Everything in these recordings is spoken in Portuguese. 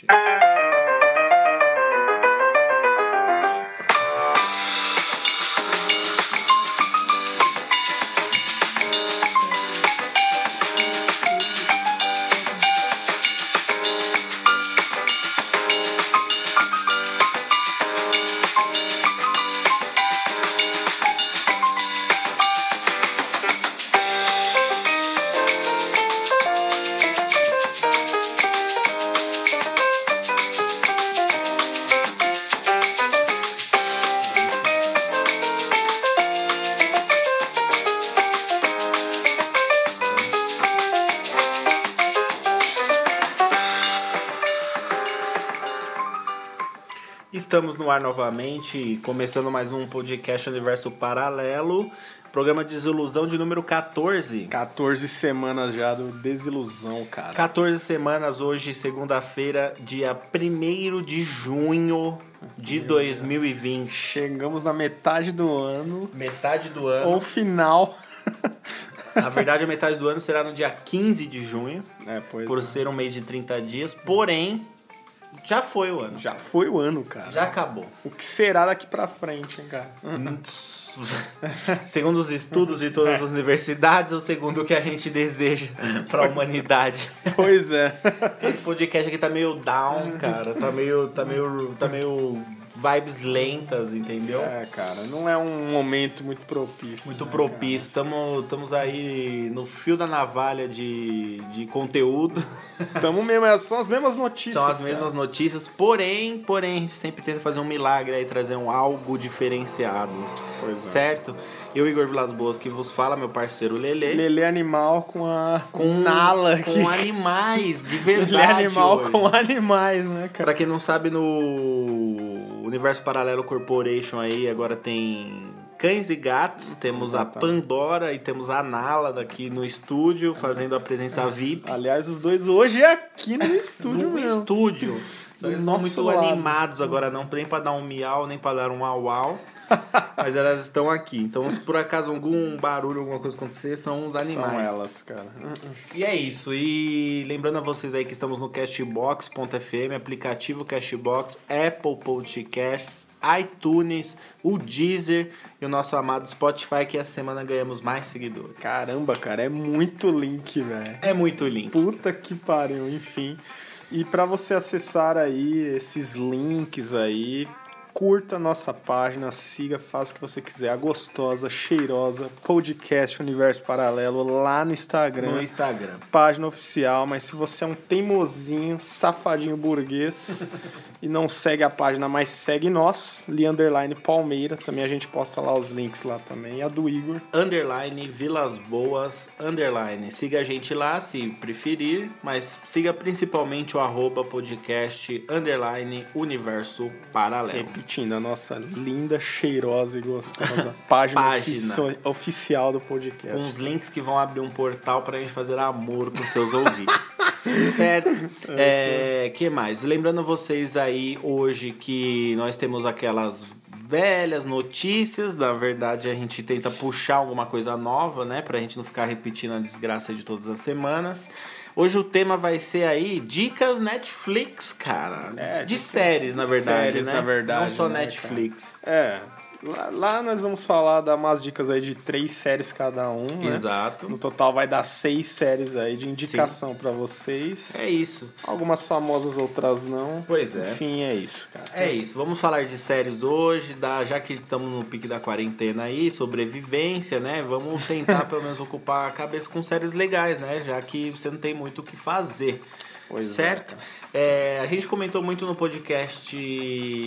shit. Estamos no ar novamente, começando mais um podcast Universo Paralelo, programa Desilusão de número 14. 14 semanas já do Desilusão, cara. 14 semanas hoje, segunda-feira, dia 1 de junho de 2020. Chegamos na metade do ano, Metade do ano. ou final. Na verdade, a metade do ano será no dia 15 de junho, É, pois por é. ser um mês de 30 dias, porém, já foi o ano. Já foi o ano, cara. Já acabou. O que será daqui pra frente, hein, cara? segundo os estudos de todas as universidades ou segundo o que a gente deseja para a humanidade. Pois é. Esse podcast aqui tá meio down, cara. Tá meio, tá meio, tá meio vibes lentas, entendeu? É, cara, não é um momento muito propício. Muito né, propício. Tamo, estamos aí no fio da navalha de, de conteúdo. Tamo mesmo, é, são as mesmas notícias. São as cara. mesmas notícias, porém, porém, a gente sempre tenta fazer um milagre aí, trazer um algo diferenciado. Pois é. Certo? Eu, Igor Vilas Boas, que vos fala, meu parceiro Lele. Lelê animal com a. com Nala aqui. com animais de verdade animal hoje. com animais, né, cara? Pra quem não sabe, no Universo Paralelo Corporation aí agora tem cães e gatos, temos a. Pandora e temos a Nala daqui no estúdio fazendo a presença VIP. Aliás, os dois hoje é aqui no estúdio no mesmo. estúdio. Eles Do não nosso muito lado. animados agora não, nem pra dar um miau, nem pra dar um au au. mas elas estão aqui. Então, se por acaso algum barulho, alguma coisa acontecer, são os animais. São elas, cara. E é isso. E lembrando a vocês aí que estamos no Cashbox.fm, aplicativo Cashbox, Apple Podcasts, iTunes, o Deezer e o nosso amado Spotify, que essa semana ganhamos mais seguidores. Caramba, cara, é muito link, velho. É muito lindo. Puta que pariu, enfim. E pra você acessar aí esses links aí, curta a nossa página, siga, faça o que você quiser. A gostosa, cheirosa, podcast Universo Paralelo lá no Instagram. No Instagram. Página oficial, mas se você é um teimosinho, safadinho burguês e não segue a página, mas segue nós, Li Underline Palmeira, também a gente posta lá os links lá também. E a do Igor. Underline Vilas Boas, underline. Siga a gente lá se preferir, mas siga principalmente o arroba podcast, underline Universo Paralelo. Repetindo, a nossa linda, cheirosa e gostosa página, Página. ofici- oficial do podcast. uns links que vão abrir um portal pra gente fazer amor com seus ouvidos. certo? É, que mais? Lembrando vocês aí hoje que nós temos aquelas velhas notícias, na verdade a gente tenta puxar alguma coisa nova, né, pra gente não ficar repetindo a desgraça de todas as semanas. Hoje o tema vai ser aí dicas Netflix, cara. É, de dicas- séries, na verdade, séries, né? na verdade, Não só né, Netflix. É, lá, lá nós vamos falar, dar umas dicas aí de três séries cada um, né? Exato. No total vai dar seis séries aí de indicação pra vocês. É isso. Algumas famosas, outras não. Pois é. Enfim, é isso, cara. É isso, vamos falar de séries hoje, da, já que estamos no pique da quarentena aí, sobrevivência, né? Vamos tentar pelo menos ocupar a cabeça com séries legais, né? Já que você não tem muito o que fazer. Pois é, certo? É, a gente comentou muito no podcast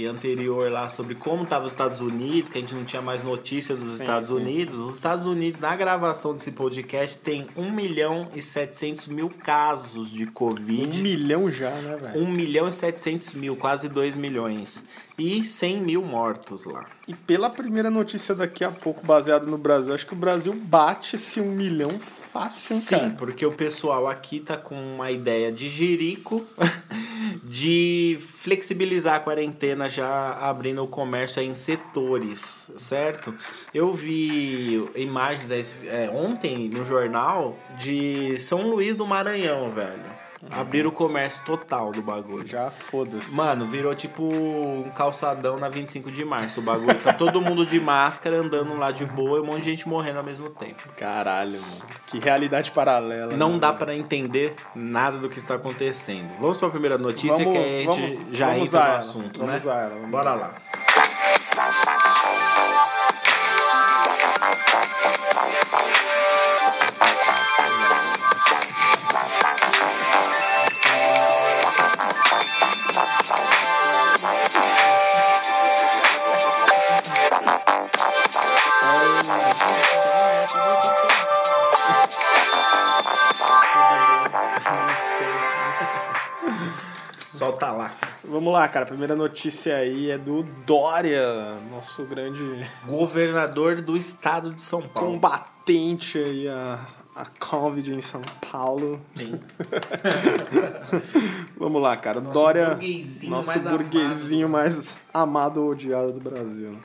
anterior lá sobre como estavam os Estados Unidos, que a gente não tinha mais notícia dos Sim, Estados sim, Unidos. Os Estados Unidos, na gravação desse podcast, tem 1 milhão e 700 mil casos de Covid. Um milhão já, né, velho? 1 milhão e 700 mil, quase 2 milhões. E 100 mil mortos lá. E pela primeira notícia daqui a pouco, baseada no Brasil, acho que o Brasil bate esse um milhão fácil, Sim, cara. porque o pessoal aqui tá com uma ideia de jirico de flexibilizar a quarentena já abrindo o comércio em setores, certo? Eu vi imagens aí, é, ontem no jornal de São Luís do Maranhão, velho. Abriram o comércio total do bagulho. Já foda-se. Mano, virou tipo um calçadão na 25 de março. O bagulho tá todo mundo de máscara andando lá de boa e um monte de gente morrendo ao mesmo tempo. Caralho, mano. Que realidade paralela. Não né, dá pra entender nada do que está acontecendo. Vamos pra primeira notícia Vamos- que a gente vamos- já vamos entra no assunto, vamos né? usar ela, vamos Bora lá. Lá, cara. A primeira notícia aí é do Dória, nosso grande Governador do estado de São Paulo. combatente aí a, a Covid em São Paulo. Sim. Vamos lá, cara. Dória, burguesinho nosso mais burguesinho mais amado ou odiado do Brasil.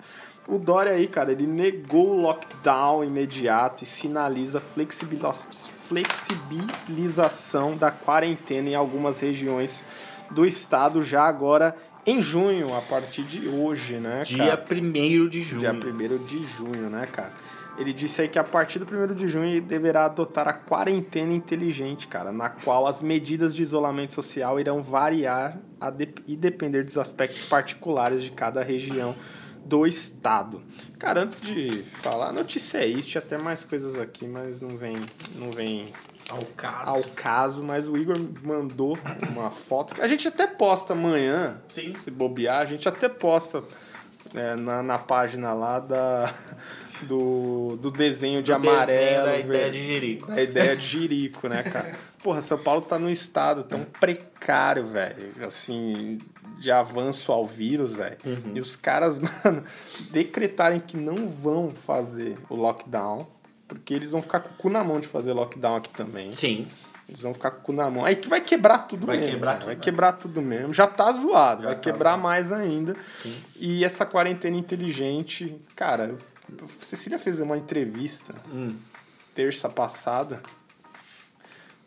O Dória aí, cara, ele negou o lockdown imediato e sinaliza flexibilização da quarentena em algumas regiões do estado já agora em junho, a partir de hoje, né, Dia cara? 1 de junho. Dia 1 de junho, né, cara? Ele disse aí que a partir do 1 de junho ele deverá adotar a quarentena inteligente, cara, na qual as medidas de isolamento social irão variar a de- e depender dos aspectos particulares de cada região do estado. Cara, antes de falar, a notícia é isso, tinha até mais coisas aqui, mas não vem, não vem Ao caso. ao caso, mas o Igor mandou uma foto. que A gente até posta amanhã, Sim. se bobear, a gente até posta é, na, na página lá da, do, do desenho de Do desenho amarelo. da ideia de Jerico. Da ideia de Jirico, né, cara? Porra, São Paulo tá num estado tão precário, velho. Assim, de avanço ao vírus, velho. Uhum. E os caras, mano, decretarem que não vão fazer o lockdown, porque eles vão ficar com o cu na mão de fazer lockdown aqui também. Sim. Eles vão ficar com o cu na mão. Aí que vai quebrar tudo Vai mesmo. quebrar tudo, vai né? quebrar tudo mesmo. Já tá zoado, Já vai tá quebrar zoado. mais ainda. Sim. E essa quarentena inteligente, cara, Cecília fez uma entrevista Hum. terça passada.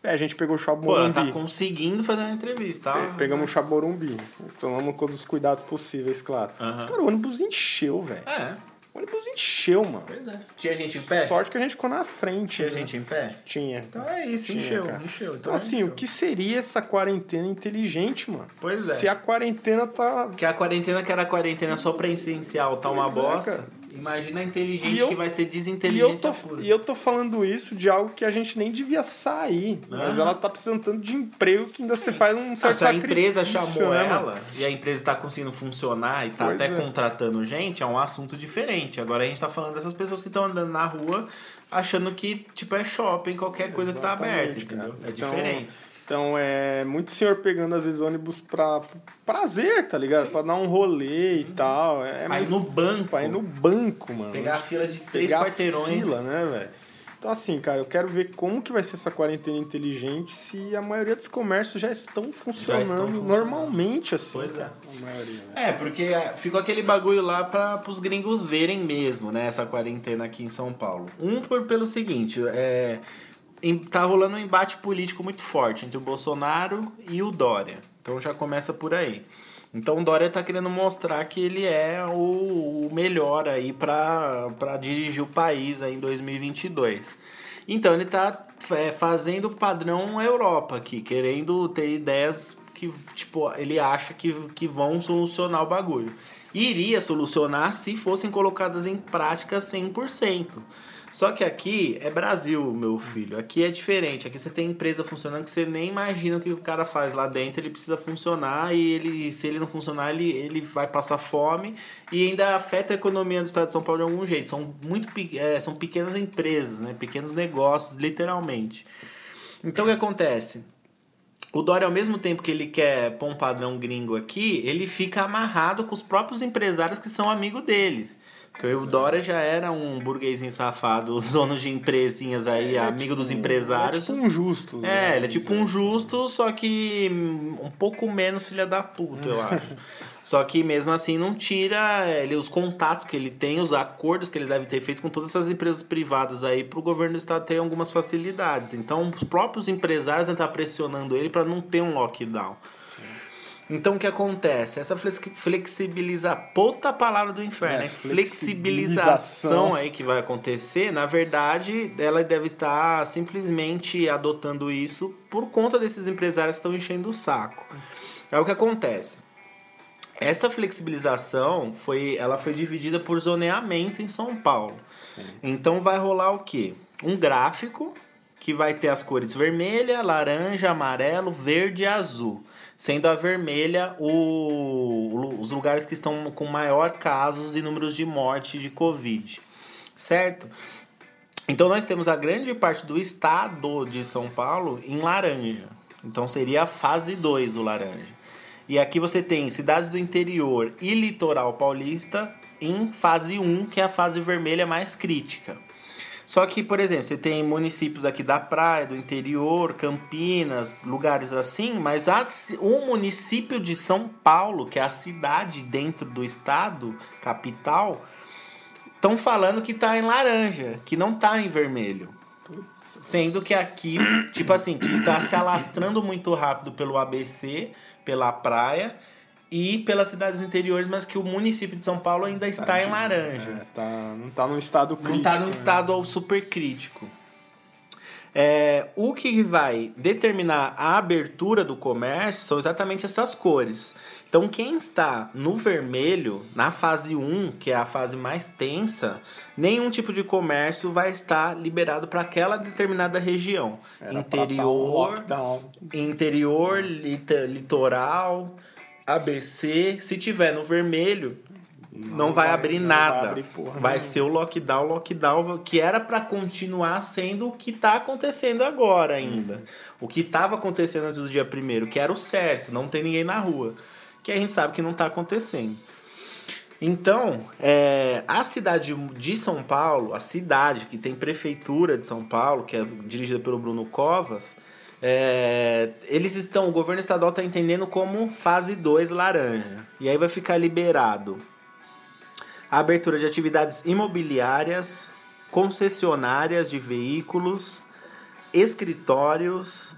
É, a gente pegou o Pô, Chaborumbi. tá conseguindo fazer uma entrevista, tá? Pegamos o Chaborumbi. Tomamos todos os cuidados possíveis, claro. Aham. Cara, o ônibus encheu, velho. É, ônibus encheu, mano. pois é. Tinha gente em pé? Sorte que a gente ficou na frente. Tinha né? gente em pé? Tinha. Então é isso, Tinha, encheu, cara. encheu. Então, assim, o que seria essa quarentena inteligente, mano? Pois é. Se a quarentena tá. Que a quarentena que era quarentena só pra essencial tá uma Pois é, bosta. cara. Imagina a inteligente E eu- que vai ser E eu, tô, pura. e eu tô falando isso de algo que a gente nem devia sair. Mas Ah. ela tá precisando tanto de emprego que ainda você faz um Não, certo se a empresa chamou né, ela mano? e a empresa tá conseguindo funcionar e tá Pois até é. contratando gente, é um assunto diferente. Agora a gente tá falando dessas pessoas que estão andando na rua achando que, tipo, é shopping, qualquer coisa que tá aberta, Exatamente, entendeu? cara. É Então, diferente. Então é muito senhor pegando às vezes ônibus pra prazer, tá ligado? Pra dar um rolê e tal. É Aí muito no banco, ir no banco, mano. pegar a fila de três Pegar a quarteirões. fila, né, velho? Então, assim, cara, eu quero ver como que vai ser essa quarentena inteligente se a maioria dos comércios já estão funcionando, funcionando. normalmente, assim. Pois é. maioria, né? É, porque é, ficou aquele bagulho lá para os gringos verem mesmo, né? Essa quarentena aqui em São Paulo. Um por, pelo seguinte, é, tá rolando um embate político muito forte entre o Bolsonaro e o Dória. Então já começa por aí. Então o Dória tá querendo mostrar que ele é o, o melhor aí para dirigir o país aí em 2022. Então ele tá é, fazendo o padrão Europa aqui, querendo ter ideias que, tipo, ele acha que, que vão solucionar o bagulho. Iria solucionar se fossem colocadas em prática 100%. Só que aqui é Brasil, meu filho. Aqui é diferente. Aqui você tem empresa funcionando que você nem imagina o que o cara faz lá dentro. Ele precisa funcionar e ele, se ele não funcionar, ele, ele vai passar fome e ainda afeta a economia do estado de São Paulo de algum jeito. São muito é, são pequenas empresas, né? pequenos negócios, literalmente. Então o que acontece? O Dória, ao mesmo tempo que ele quer pôr um padrão gringo aqui, ele fica amarrado com os próprios empresários que são amigos deles. Porque o Dória já era um burguesinho safado, dono de empresinhas aí, É, amigo tipo, dos empresários. É tipo um justo. É, né, ele é tipo um justo, só que um pouco menos filha da puta, eu acho. Só que mesmo assim não tira ele, os contatos que ele tem, os acordos que ele deve ter feito com todas essas empresas privadas aí para o governo do estado ter algumas facilidades. Então os próprios empresários devem estar pressionando ele para não ter um lockdown. Então o que acontece? Essa flexi- flexibiliza puta palavra do inferno, É, né? flexibilização. Aí que vai acontecer, na verdade, ela deve estar simplesmente adotando isso por conta desses empresários que estão enchendo o saco. É o que acontece. Essa flexibilização foi, ela foi dividida por zoneamento em São Paulo. Então vai rolar o quê? Um gráfico que vai ter as cores vermelha, laranja, amarelo, verde e azul. Sendo a vermelha o- os lugares que estão com maior casos e números de morte de Covid. Certo? Então nós temos a grande parte do estado de São Paulo em laranja. Então seria a fase 2 do laranja. E aqui você tem cidades do interior e litoral paulista em fase 1, que é a fase vermelha mais crítica. Só que, por exemplo, você tem municípios aqui da praia, do interior, Campinas, lugares assim, mas ci- o município de São Paulo, que é a cidade dentro do estado, capital, estão falando que tá em laranja, que não tá em vermelho. Sendo que aqui, tipo assim, que tá se alastrando muito rápido pelo ABC, pela praia e pelas cidades interiores, mas que o município de São Paulo ainda está em laranja. É, tá, não tá num estado crítico. Não tá num né? estado super crítico. É, o que vai determinar a abertura do comércio são exatamente essas cores. Então, quem está no vermelho, na fase 1, que é a fase mais tensa, nenhum tipo de comércio vai estar liberado para aquela determinada região. Era pra tá um Interior, interior, litoral, ABC. Se tiver no vermelho, não, vai, vai- abrir não vai nada. abrir porra vai ser o lockdown, lockdown, que era para continuar sendo o que tá acontecendo agora ainda. O que estava acontecendo antes do dia primeiro, que era o certo, não tem ninguém na rua. Que a gente sabe que não tá acontecendo. Então, é, a cidade de São Paulo, a cidade que tem prefeitura de São Paulo, que é dirigida pelo Bruno Covas, é, eles estão, o governo estadual está entendendo como fase 2 laranja. E aí vai ficar liberado a abertura de atividades imobiliárias, concessionárias de veículos, escritórios,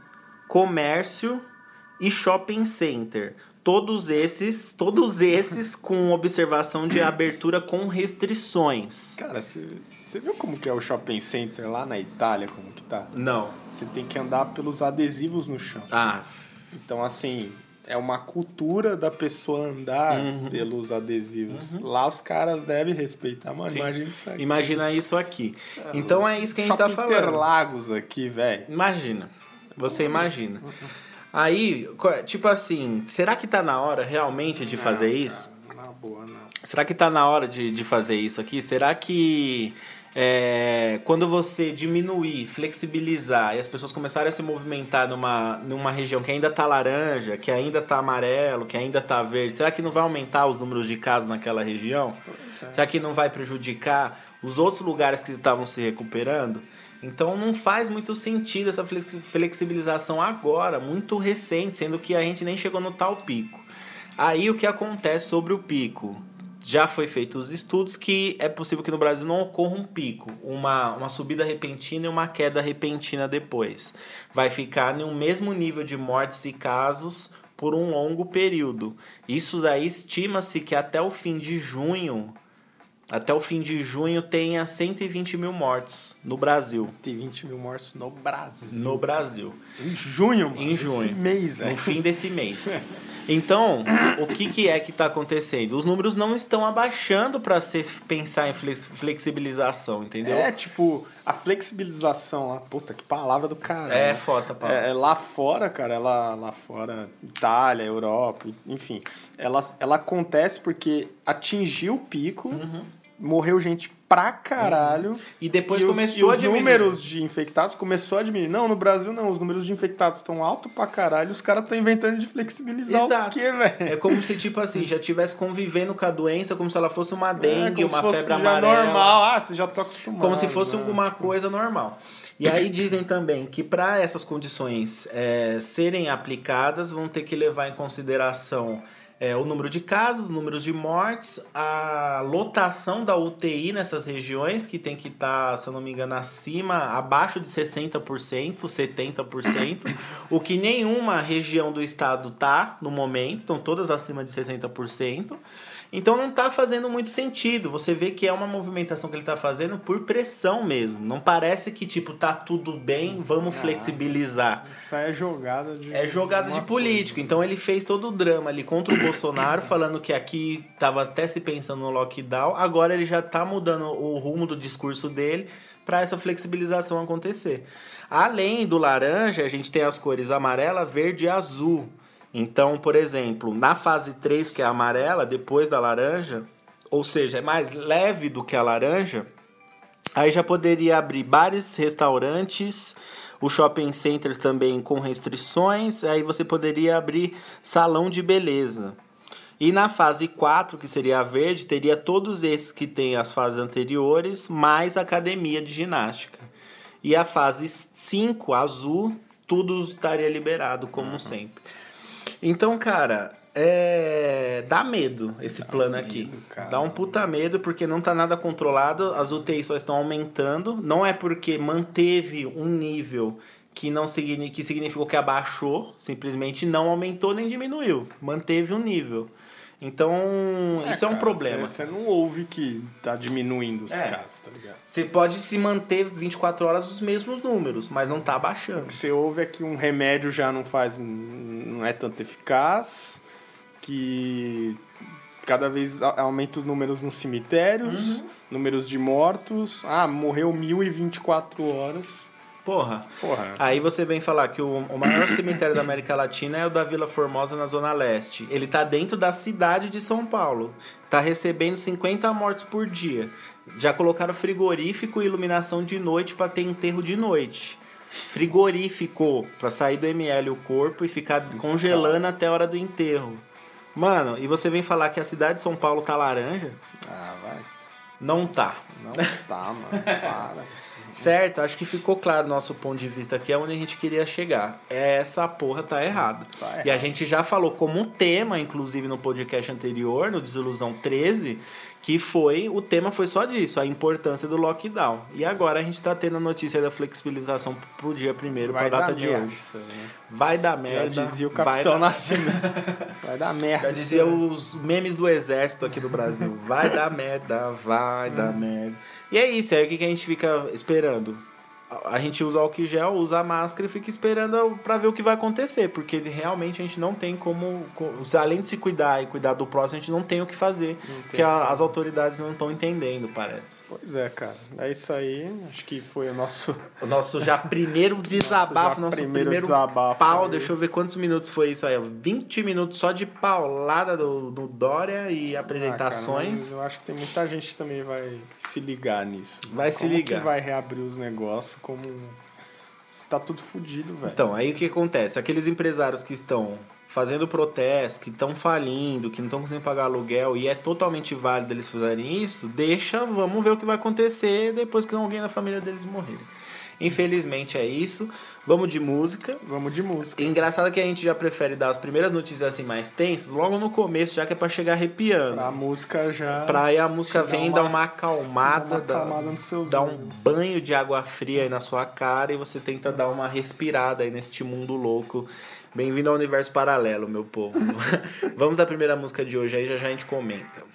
comércio e shopping center. Todos esses, todos esses com observação de abertura com restrições. Cara, você viu como que é o shopping center lá na Itália, como que tá? Não. Você tem que andar pelos adesivos no chão. Ah, Então, assim, é uma cultura da pessoa andar Uhum. pelos adesivos. Lá os caras devem respeitar, mano. Imagina isso aqui. imagina isso aqui. Então é isso que a gente tá Shopping falando. Interlagos aqui, velho. Imagina. Você imagina. Aí, co- tipo assim, será que tá na hora realmente de fazer isso? Na boa, não. Será que tá na hora de, de fazer isso aqui? Será que é, quando você diminuir, flexibilizar e as pessoas começarem a se movimentar numa, numa região que ainda tá laranja, que ainda tá amarelo, que ainda tá verde, será que não vai aumentar os números de casos naquela região? Será que não vai prejudicar os outros lugares que estavam se recuperando? Então não faz muito sentido essa flex- flexibilização agora, muito recente, sendo que a gente nem chegou no tal pico. Aí o que acontece sobre o pico? Já foi feito os estudos que é possível que no Brasil não ocorra um pico, uma, uma subida repentina e uma queda repentina depois. Vai ficar no mesmo nível de mortes e casos por um longo período. Isso aí estima-se que até o fim de junho, até o fim de junho tenha 120 mil mortos no Brasil. Tem 20 mil mortos no Brasil. No Brasil. Em junho, mano. Em junho. Esse mês, no velho. fim desse mês. Então, o que, que é que está acontecendo? Os números não estão abaixando para se pensar em flex- flexibilização, entendeu? É, tipo, a flexibilização lá. Puta, que palavra do cara. É foda essa palavra. É, é lá fora, cara, ela lá fora, Itália, Europa, enfim, ela, ela acontece porque atingiu o pico, morreu gente pra caralho. E depois e começou os, a e os diminuir. números de infectados começou a diminuir. Não, no Brasil não. Os números de infectados estão alto pra caralho. Os caras estão inventando de flexibilizar Exato. o quê, velho? É como se, tipo assim, já tivesse convivendo com a doença como se ela fosse uma É, dengue, se uma fosse febre já amarela. normal. Ah, você já tá acostumado. Como se fosse né? alguma coisa normal. E aí dizem também que para essas condições é, serem aplicadas, vão ter que levar em consideração é, o número de casos, o número de mortes, a lotação da UTI nessas regiões, que tem que estar, se eu não me engano, acima, abaixo de 60%, 70%, o que nenhuma região do estado tá no momento, estão todas acima de 60%. Então não tá fazendo muito sentido. Você vê que é uma movimentação que ele tá fazendo por pressão mesmo. Não parece que, tipo, tá tudo bem, vamos flexibilizar. Isso aí é jogada de. É jogada de político. Então ele fez todo o drama ali contra o Bolsonaro, falando que aqui tava até se pensando no lockdown. Agora ele já tá mudando o rumo do discurso dele para essa flexibilização acontecer. Além do laranja, a gente tem as cores amarela, verde e azul. Então, por exemplo, na fase 3, que é a amarela, depois da laranja, ou seja, é mais leve do que a laranja, Aí já poderia abrir bares, restaurantes, os shopping centers também com restrições. Aí você poderia abrir salão de beleza. E na fase 4, que seria a verde, teria todos esses que tem as fases anteriores, mais academia de ginástica. E a fase 5, azul, tudo estaria liberado, como sempre. Então, cara, é... dá medo esse plano aqui. medo, cara. Dá um puta medo porque não tá nada controlado, as UTIs só estão aumentando. Não é porque manteve um nível que não signi... que significou que abaixou, simplesmente não aumentou nem diminuiu. Manteve um nível. Então, isso é um cara, problema. Você não ouve que tá diminuindo os É. casos, tá ligado? Você pode se manter 24 horas os mesmos números, mas não tá abaixando. Você ouve é que um remédio já não faz, não é tanto eficaz, que cada vez aumenta os números nos cemitérios, Uhum. números de mortos. Ah, morreu 1024 horas. Porra. Porra. Aí você vem falar que o, o maior cemitério da América Latina é o da Vila Formosa, na Zona Leste. Ele tá dentro da cidade de São Paulo. Tá recebendo 50 mortes por dia. Já colocaram frigorífico e iluminação de noite para ter enterro de noite. Frigorífico, para sair do ML o corpo e ficar congelando até a hora do enterro. Mano, e você vem falar que a cidade de São Paulo tá laranja? Ah, vai. Não tá. Não tá, mano. Para. Certo, acho que ficou claro nosso ponto de vista aqui, é onde a gente queria chegar. Essa porra tá errada. Tá E a gente já falou como um tema, inclusive no podcast anterior, no Desilusão 13, que foi, o tema foi só disso, a importância do lockdown. E agora a gente tá tendo a notícia da flexibilização pro dia primeiro, pra Vai data de merda hoje. né? Vai dar Já merda. dizia o vai Capitão dar- Nascimento. Vai dar merda. Já dizia os memes do exército aqui do Brasil. Vai dar merda, vai dar merda. E é isso, aí o que a gente fica esperando? A- gente usa álcool gel, usa a máscara e fica esperando pra ver o que vai acontecer. Porque realmente a gente não tem como. co- Além de se cuidar e cuidar do próximo, a gente não tem o que fazer. Porque a- as autoridades não estão entendendo, parece. Pois é, cara. É isso aí. Acho que foi o nosso. O nosso já primeiro desabafo, nosso primeiro primeiro, desabafo pau. aí. Deixa eu ver quantos minutos foi isso aí. ó. 20 minutos só de paulada do, do Dória e Ah, apresentações. cara, mas eu acho que tem muita gente que também vai se ligar nisso. Vai se Como ligar. que vai reabrir os negócios? Como. Você tá tudo fudido, velho. Então, aí o que acontece? Aqueles empresários que estão fazendo protesto, que estão falindo, que não estão conseguindo pagar aluguel, e é totalmente válido eles fazerem isso, deixa, vamos ver o que vai acontecer depois que alguém da família deles morrer. Infelizmente é isso. Vamos de música. Vamos de música. Engraçado que a gente já prefere dar as primeiras notícias assim mais tensas, logo no começo, já que é pra chegar arrepiando. A música já. Pra aí a música vem uma- dar uma acalmada, dá uma dá- acalmada nos seus dá um banho de água fria aí na sua cara e você tenta dar uma respirada aí neste mundo louco. Bem-vindo ao universo paralelo, meu povo. Vamos à primeira música de hoje aí, já já a gente comenta.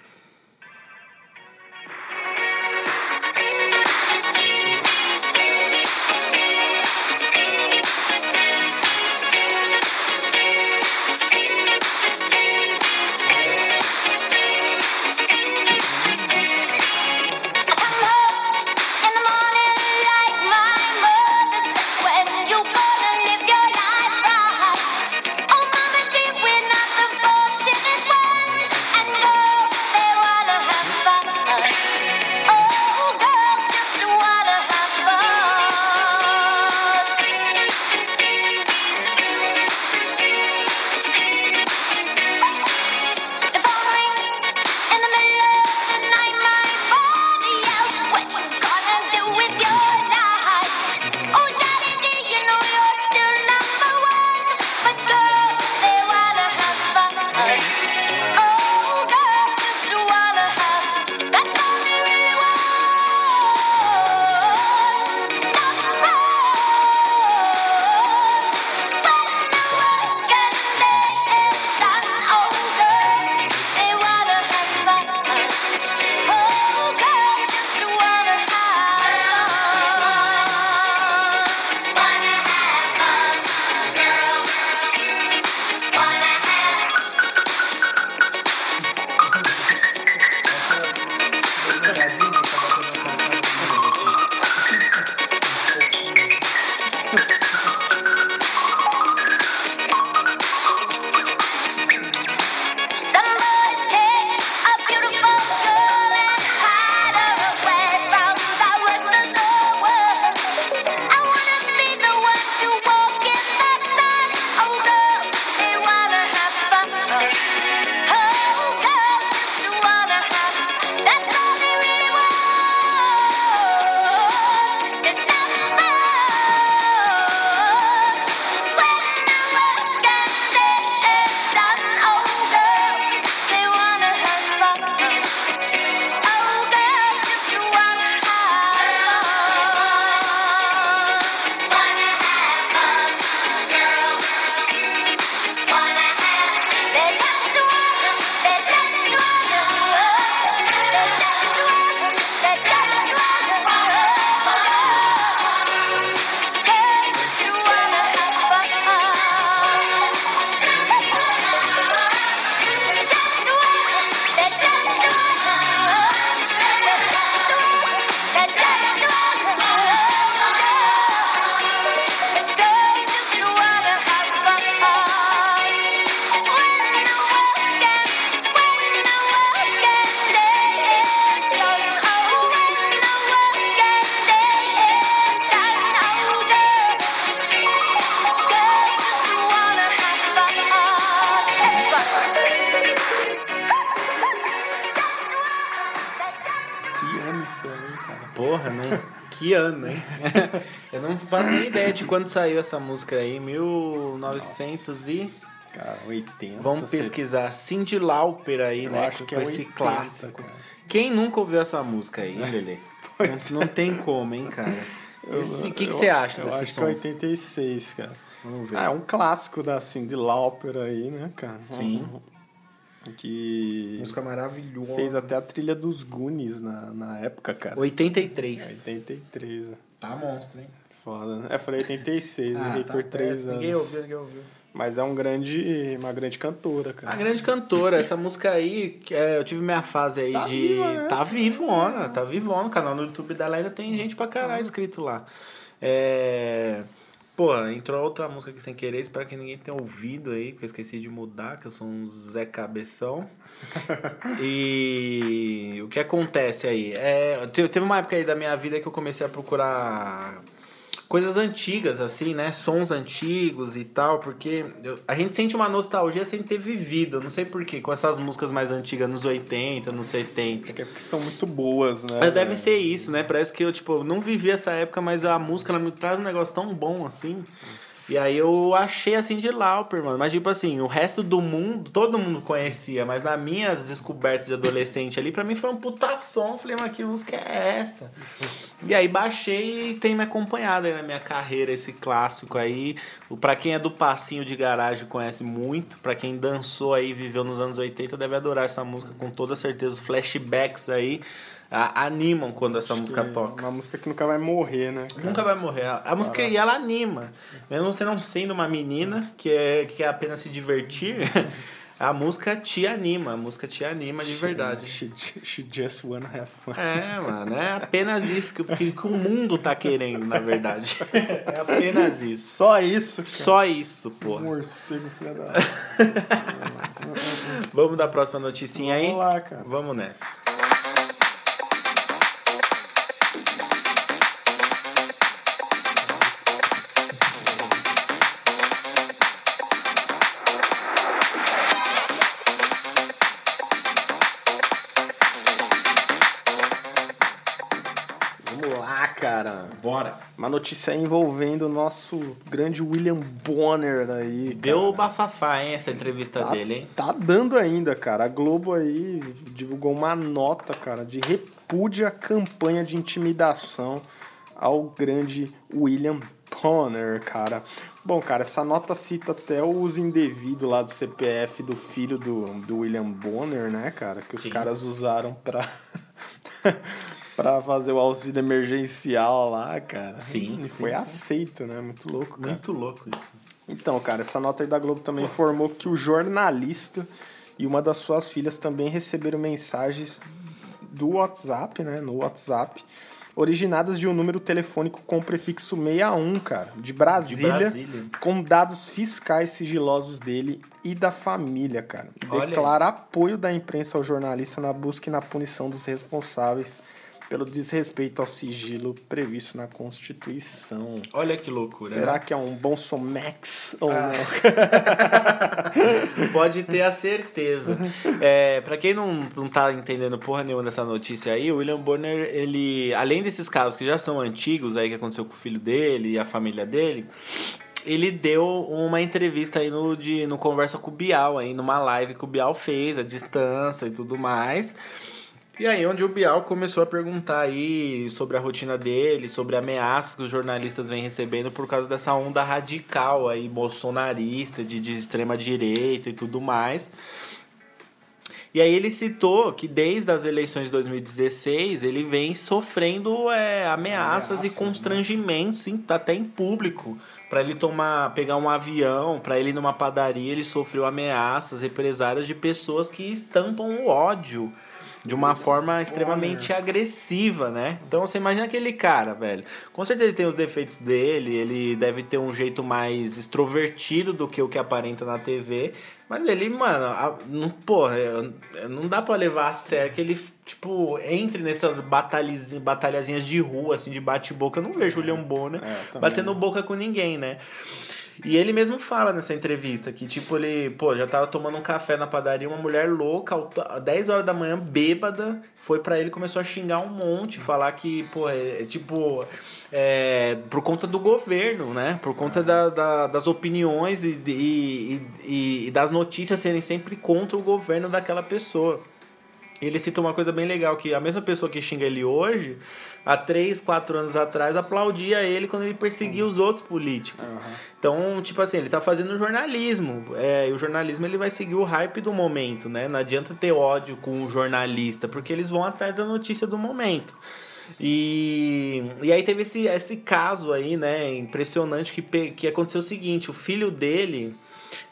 Que ano, hein? Eu não faço nem ideia de quando saiu essa música aí, 1900 e... Cara, 80. Vamos pesquisar Cindy Lauper aí, Eu né? acho que é esse 80, clássico. cara. Quem nunca ouviu essa música aí, hein, Lelê? Não, não tem como, hein, cara? O que que você acha eu desse acho som? que é 86, cara. Vamos ver. Ah, é um clássico da Cindy Lauper aí, né, cara? Sim. Que Música maravilhosa. fez até a trilha dos Goonies na, na época, cara. 83. 83. Tá monstro, hein? Foda, né? Eu falei 86, errei por 3 anos. Ah, tá Ninguém ouviu, ninguém ouviu. Mas é um grande, uma grande cantora, A cara. grande cantora, essa música aí, que, é, eu tive minha fase aí Tá de. viva, né? Tá vivona, tá vivona. O canal no YouTube dela ainda tem gente pra caralho inscrito lá. É. Pô, entrou outra música aqui sem querer, espero que ninguém tenha ouvido aí, porque eu esqueci de mudar, que eu sou um Zé Cabeção. e o que acontece aí? É, te- teve uma época aí da minha vida que eu comecei a procurar coisas antigas, assim, né? Sons antigos e tal, porque eu- a gente sente uma nostalgia sem ter vivido. Não sei porquê, com essas músicas mais antigas, nos 80, nos 70. É porque são muito boas, né? Mas deve ser isso, né? Parece que eu, tipo, não vivi essa época, mas a música ela me traz um negócio tão bom assim. E aí eu achei assim de Lauper, mano. Mas, tipo assim, o resto do mundo, todo mundo conhecia, mas nas minhas descobertas de adolescente ali, pra mim foi um puta som. Falei, mas que música é essa? E aí baixei e tem me acompanhado aí na minha carreira esse clássico aí. O Pra quem é do passinho de garagem conhece muito. Pra quem dançou aí, viveu nos anos 80, deve adorar essa música com toda certeza. Os flashbacks aí a- animam quando essa música Que é toca. Uma música que nunca vai morrer, né? cara? Nunca vai morrer. A, a música e ela anima. Mesmo você não sendo uma menina que é, que quer apenas se divertir, a música te anima. A música te anima de verdade. She, she just wanna have fun. É, mano, é apenas isso que, que, que o mundo tá querendo, na verdade. É apenas isso. Só isso, cara. Só isso, porra. Morcego, filha da... Vamos dar a próxima noticinha aí? Vamos lá, cara. Vamos nessa. Cara. Bora. Uma notícia envolvendo o nosso grande William Bonner aí. Deu cara. bafafá, hein, essa entrevista Tá, dele, hein? tá dando ainda, cara. A Globo aí divulgou uma nota, cara, de repúdio à campanha de intimidação ao grande William Bonner, cara. Bom, cara, essa nota cita até o uso indevido lá do CPF do filho do, do William Bonner, né, cara? Que os Sim. caras usaram pra, pra fazer o auxílio emergencial lá, cara. Sim, E foi sim, aceito, né? Muito louco, cara. Muito louco isso. Então, cara, essa nota aí da Globo também informou que o jornalista e uma das suas filhas também receberam mensagens do WhatsApp, né, no WhatsApp, originadas de um número telefônico com prefixo 61, cara, de Brasília, Brasília. com dados fiscais sigilosos dele e da família, cara. Olha. Declara apoio da imprensa ao jornalista na busca e na punição dos responsáveis pelo desrespeito ao sigilo previsto na Constituição. Olha que loucura. Será né? que é um bom somex ou Ah. não? Pode ter a certeza. É, para quem não, não tá entendendo porra nenhuma dessa notícia aí, o William Bonner, ele, além desses casos que já são antigos aí que aconteceu com o filho dele e a família dele, ele deu uma entrevista aí no, de, no Conversa com o Bial, aí numa live que o Bial fez, a distância e tudo mais. E aí, onde o Bial começou a perguntar aí sobre a rotina dele, sobre ameaças que os jornalistas vêm recebendo por causa dessa onda radical aí, bolsonarista, de, de extrema direita e tudo mais. E aí ele citou que desde as eleições de 2016 ele vem sofrendo é, ameaças, Ameaças, e constrangimentos, em- até em público. Para ele tomar, pegar um avião, para ele ir numa padaria, ele sofreu ameaças, represárias de pessoas que estampam o ódio de uma forma extremamente agressiva, né? Então você imagina aquele cara, velho. Com certeza ele tem os defeitos dele, ele deve ter um jeito mais extrovertido do que o que aparenta na TV. Mas ele, mano, a- não, porra, não dá pra levar a sério que ele, tipo, entre nessas batalhazinhas, batalhazinhas de rua, assim, de bate-boca. Eu não vejo o William Bonner É, batendo boca com ninguém, né? E ele mesmo fala nessa entrevista que, tipo, ele, pô, já tava tomando um café na padaria, uma mulher louca, às 10 horas da manhã, bêbada, foi pra ele começou a xingar um monte, falar que, pô, é, é tipo. É, por conta do governo, né? Por conta da, da- das opiniões e, e, e- e das notícias serem sempre contra o governo daquela pessoa. Ele cita uma coisa bem legal, que a mesma pessoa que xinga ele hoje, há 3, 4 anos atrás, aplaudia ele quando ele perseguia os outros políticos. Então, tipo assim, ele tá fazendo jornalismo. É, e o jornalismo ele vai seguir o hype do momento, né? Não adianta ter ódio com o jornalista, porque eles vão atrás da notícia do momento. E, e aí teve esse, esse caso aí, né, impressionante, que, que aconteceu o seguinte, o filho dele,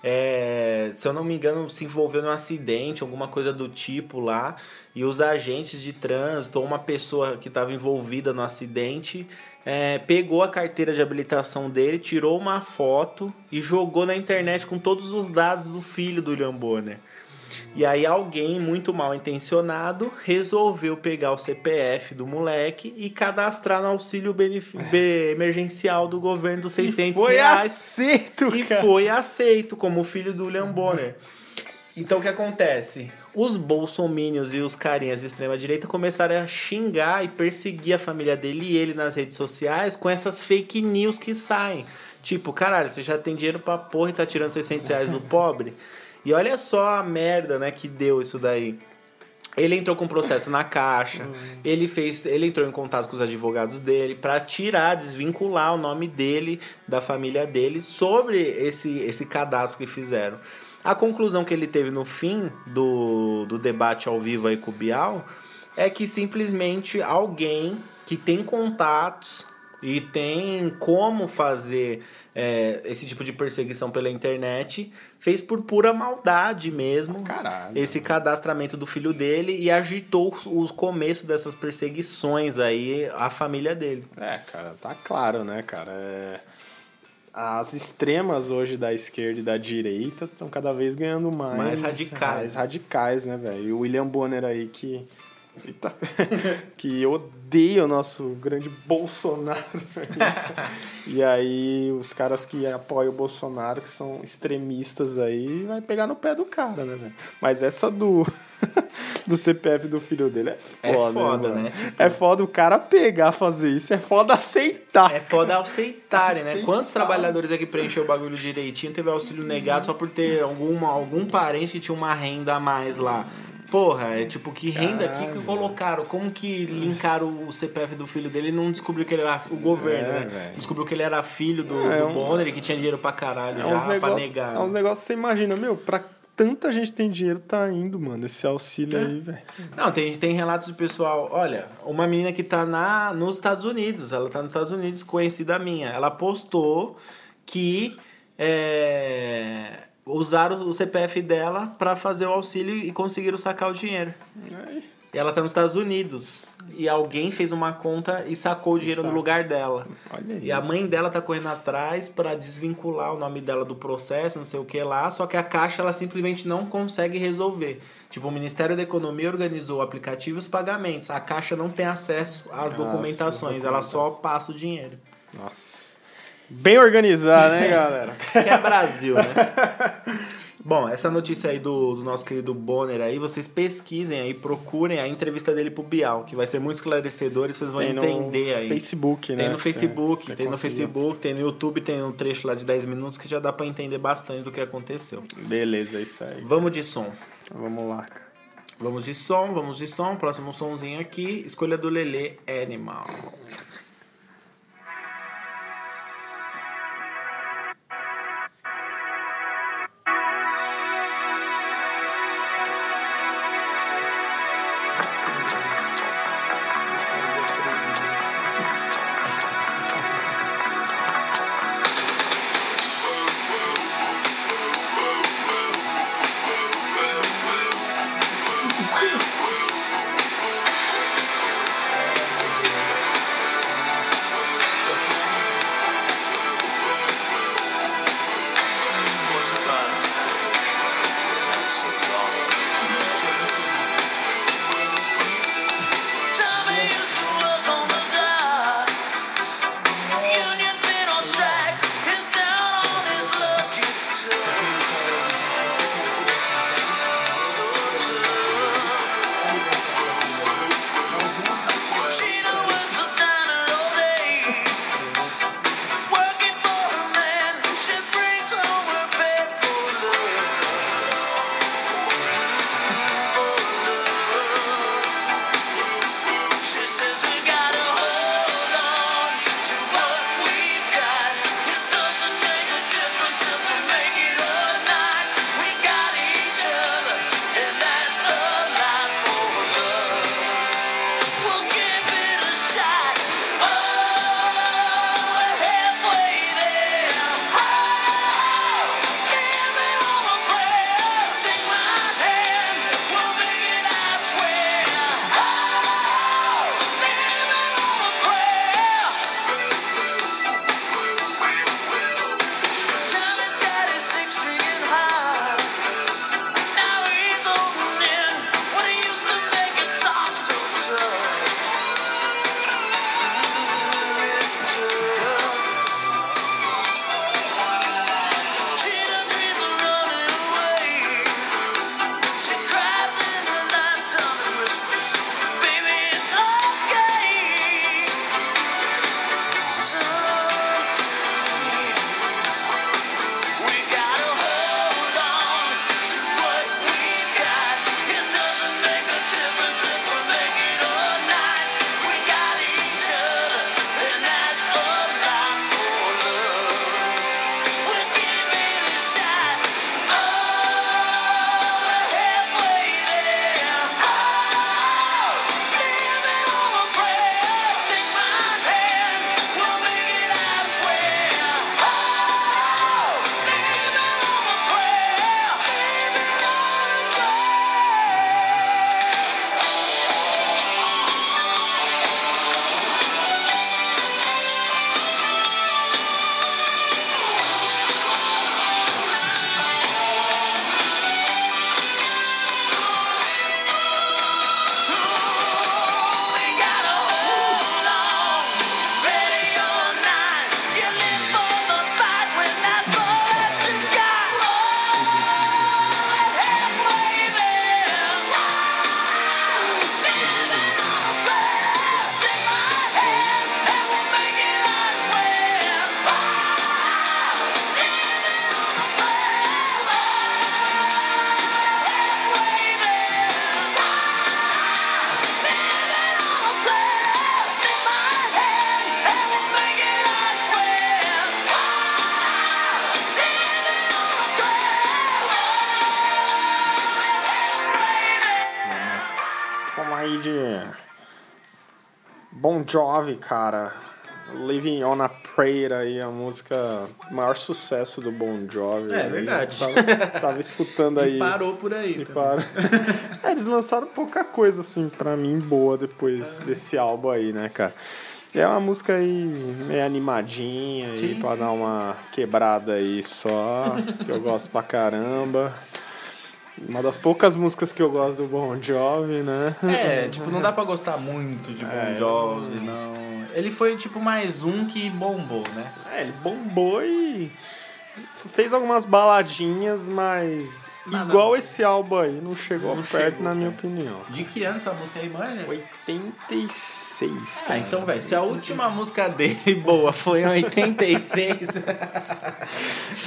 é, se eu não me engano, se envolveu num acidente, alguma coisa do tipo lá, e os agentes de trânsito, ou uma pessoa que estava envolvida no acidente, é, pegou a carteira de habilitação dele, tirou uma foto e jogou na internet com todos os dados do filho do William Bonner. E aí alguém muito mal intencionado resolveu pegar o CPF do moleque e cadastrar no auxílio benef- be- emergencial do governo dos 600 foi reais. aceito, E cara. foi aceito como filho do William Bonner. Então o que acontece? Os bolsomínios e os carinhas de extrema direita começaram a xingar e perseguir a família dele e ele nas redes sociais com essas fake news que saem. Tipo, caralho, você já tem dinheiro pra porra e tá tirando 600 reais do pobre? E olha só a merda, né, que deu isso daí. Ele entrou com processo na caixa. Ele fez, ele entrou em contato com os advogados dele para tirar, desvincular o nome dele da família dele sobre esse esse cadastro que fizeram. A conclusão que ele teve no fim do, do debate ao vivo aí com o Bial é que simplesmente alguém que tem contatos e tem como fazer é, esse tipo de perseguição pela internet fez por pura maldade mesmo Caralho. esse cadastramento do filho dele e agitou o começo dessas perseguições aí à família dele. É, cara, tá claro, né, cara? É, As extremas hoje da esquerda e da direita estão cada vez ganhando mais. Mais radicais. Mais radicais, né, velho? E o William Bonner aí que. Eita. que odeia o nosso grande Bolsonaro. e aí, os caras que apoiam o Bolsonaro, que são extremistas aí, vai pegar no pé do cara, né, velho? Mas essa do. do CPF do filho dele é É foda, foda, mano. né? É foda o cara pegar, fazer isso. É foda aceitar. É foda aceitarem, né? Aceitar. Quantos trabalhadores aqui preencheu o bagulho direitinho, teve auxílio negado só por ter alguma, algum parente que tinha uma renda a mais lá? Porra, é tipo, que renda aqui que colocaram? Como que linkaram o CPF do filho dele e não descobriu que ele era o governo, É, né? velho. Descobriu que ele era filho do, É, do um- Bonner que tinha dinheiro pra caralho É já uns, pra negar. é uns negócios que você imagina, meu, pra tanta gente tem dinheiro, tá indo, mano, esse auxílio aí, velho. Não, tem, tem relatos de pessoal. Olha, uma menina que tá na, nos Estados Unidos, ela tá nos Estados Unidos, conhecida minha. Ela postou que é, usaram o CPF dela pra fazer o auxílio e conseguiram sacar o dinheiro. Ai, E ela tá nos Estados Unidos. E alguém fez uma conta e sacou o dinheiro no saca. lugar dela. Olha E a isso. mãe dela tá correndo atrás pra desvincular o nome dela do processo, não sei o que lá, só que a Caixa ela simplesmente não consegue resolver. Tipo, o Ministério da Economia organizou o aplicativo e os pagamentos. A Caixa não tem acesso às Ah, documentações, ela só passa o dinheiro. Nossa. Bem organizado, né, galera? Que é Brasil, né? Bom, essa notícia aí do, do nosso querido Bonner aí, vocês pesquisem aí, procurem a entrevista dele pro Bial, que vai ser muito esclarecedor e vocês vão no entender aí. Facebook, né? Tem no Facebook, tem no conseguiu. Facebook, tem no YouTube, tem um trecho lá de 10 minutos que já dá pra entender bastante do que aconteceu. Beleza, é isso aí. Vamos de som. Vamos lá, cara. Vamos de som, vamos de som. Próximo somzinho aqui. Escolha do Lelê Animal. Jovi, cara. Living on a Prayer aí, a música. maior sucesso do Bon Jovi. É aí. verdade. Tava, tava escutando aí. E parou por aí. E para. É, eles lançaram pouca coisa, assim, pra mim, boa depois desse álbum aí, né, cara? É uma música aí meio animadinha aí, Sim, pra dar uma quebrada aí só, que eu gosto pra caramba. Uma das poucas músicas que eu gosto do Bon Jovi, né? É, tipo, não dá pra gostar muito de Bon É, Jovi, não. Ele foi, tipo, mais um que bombou, né? É, ele bombou e fez algumas baladinhas, mas Nada. igual esse álbum aí, não chegou Não perto, chegou, na minha cara. opinião. De que ano essa música aí, manja? 86, Ah, cara. então, velho, se a última música dele boa foi em 86,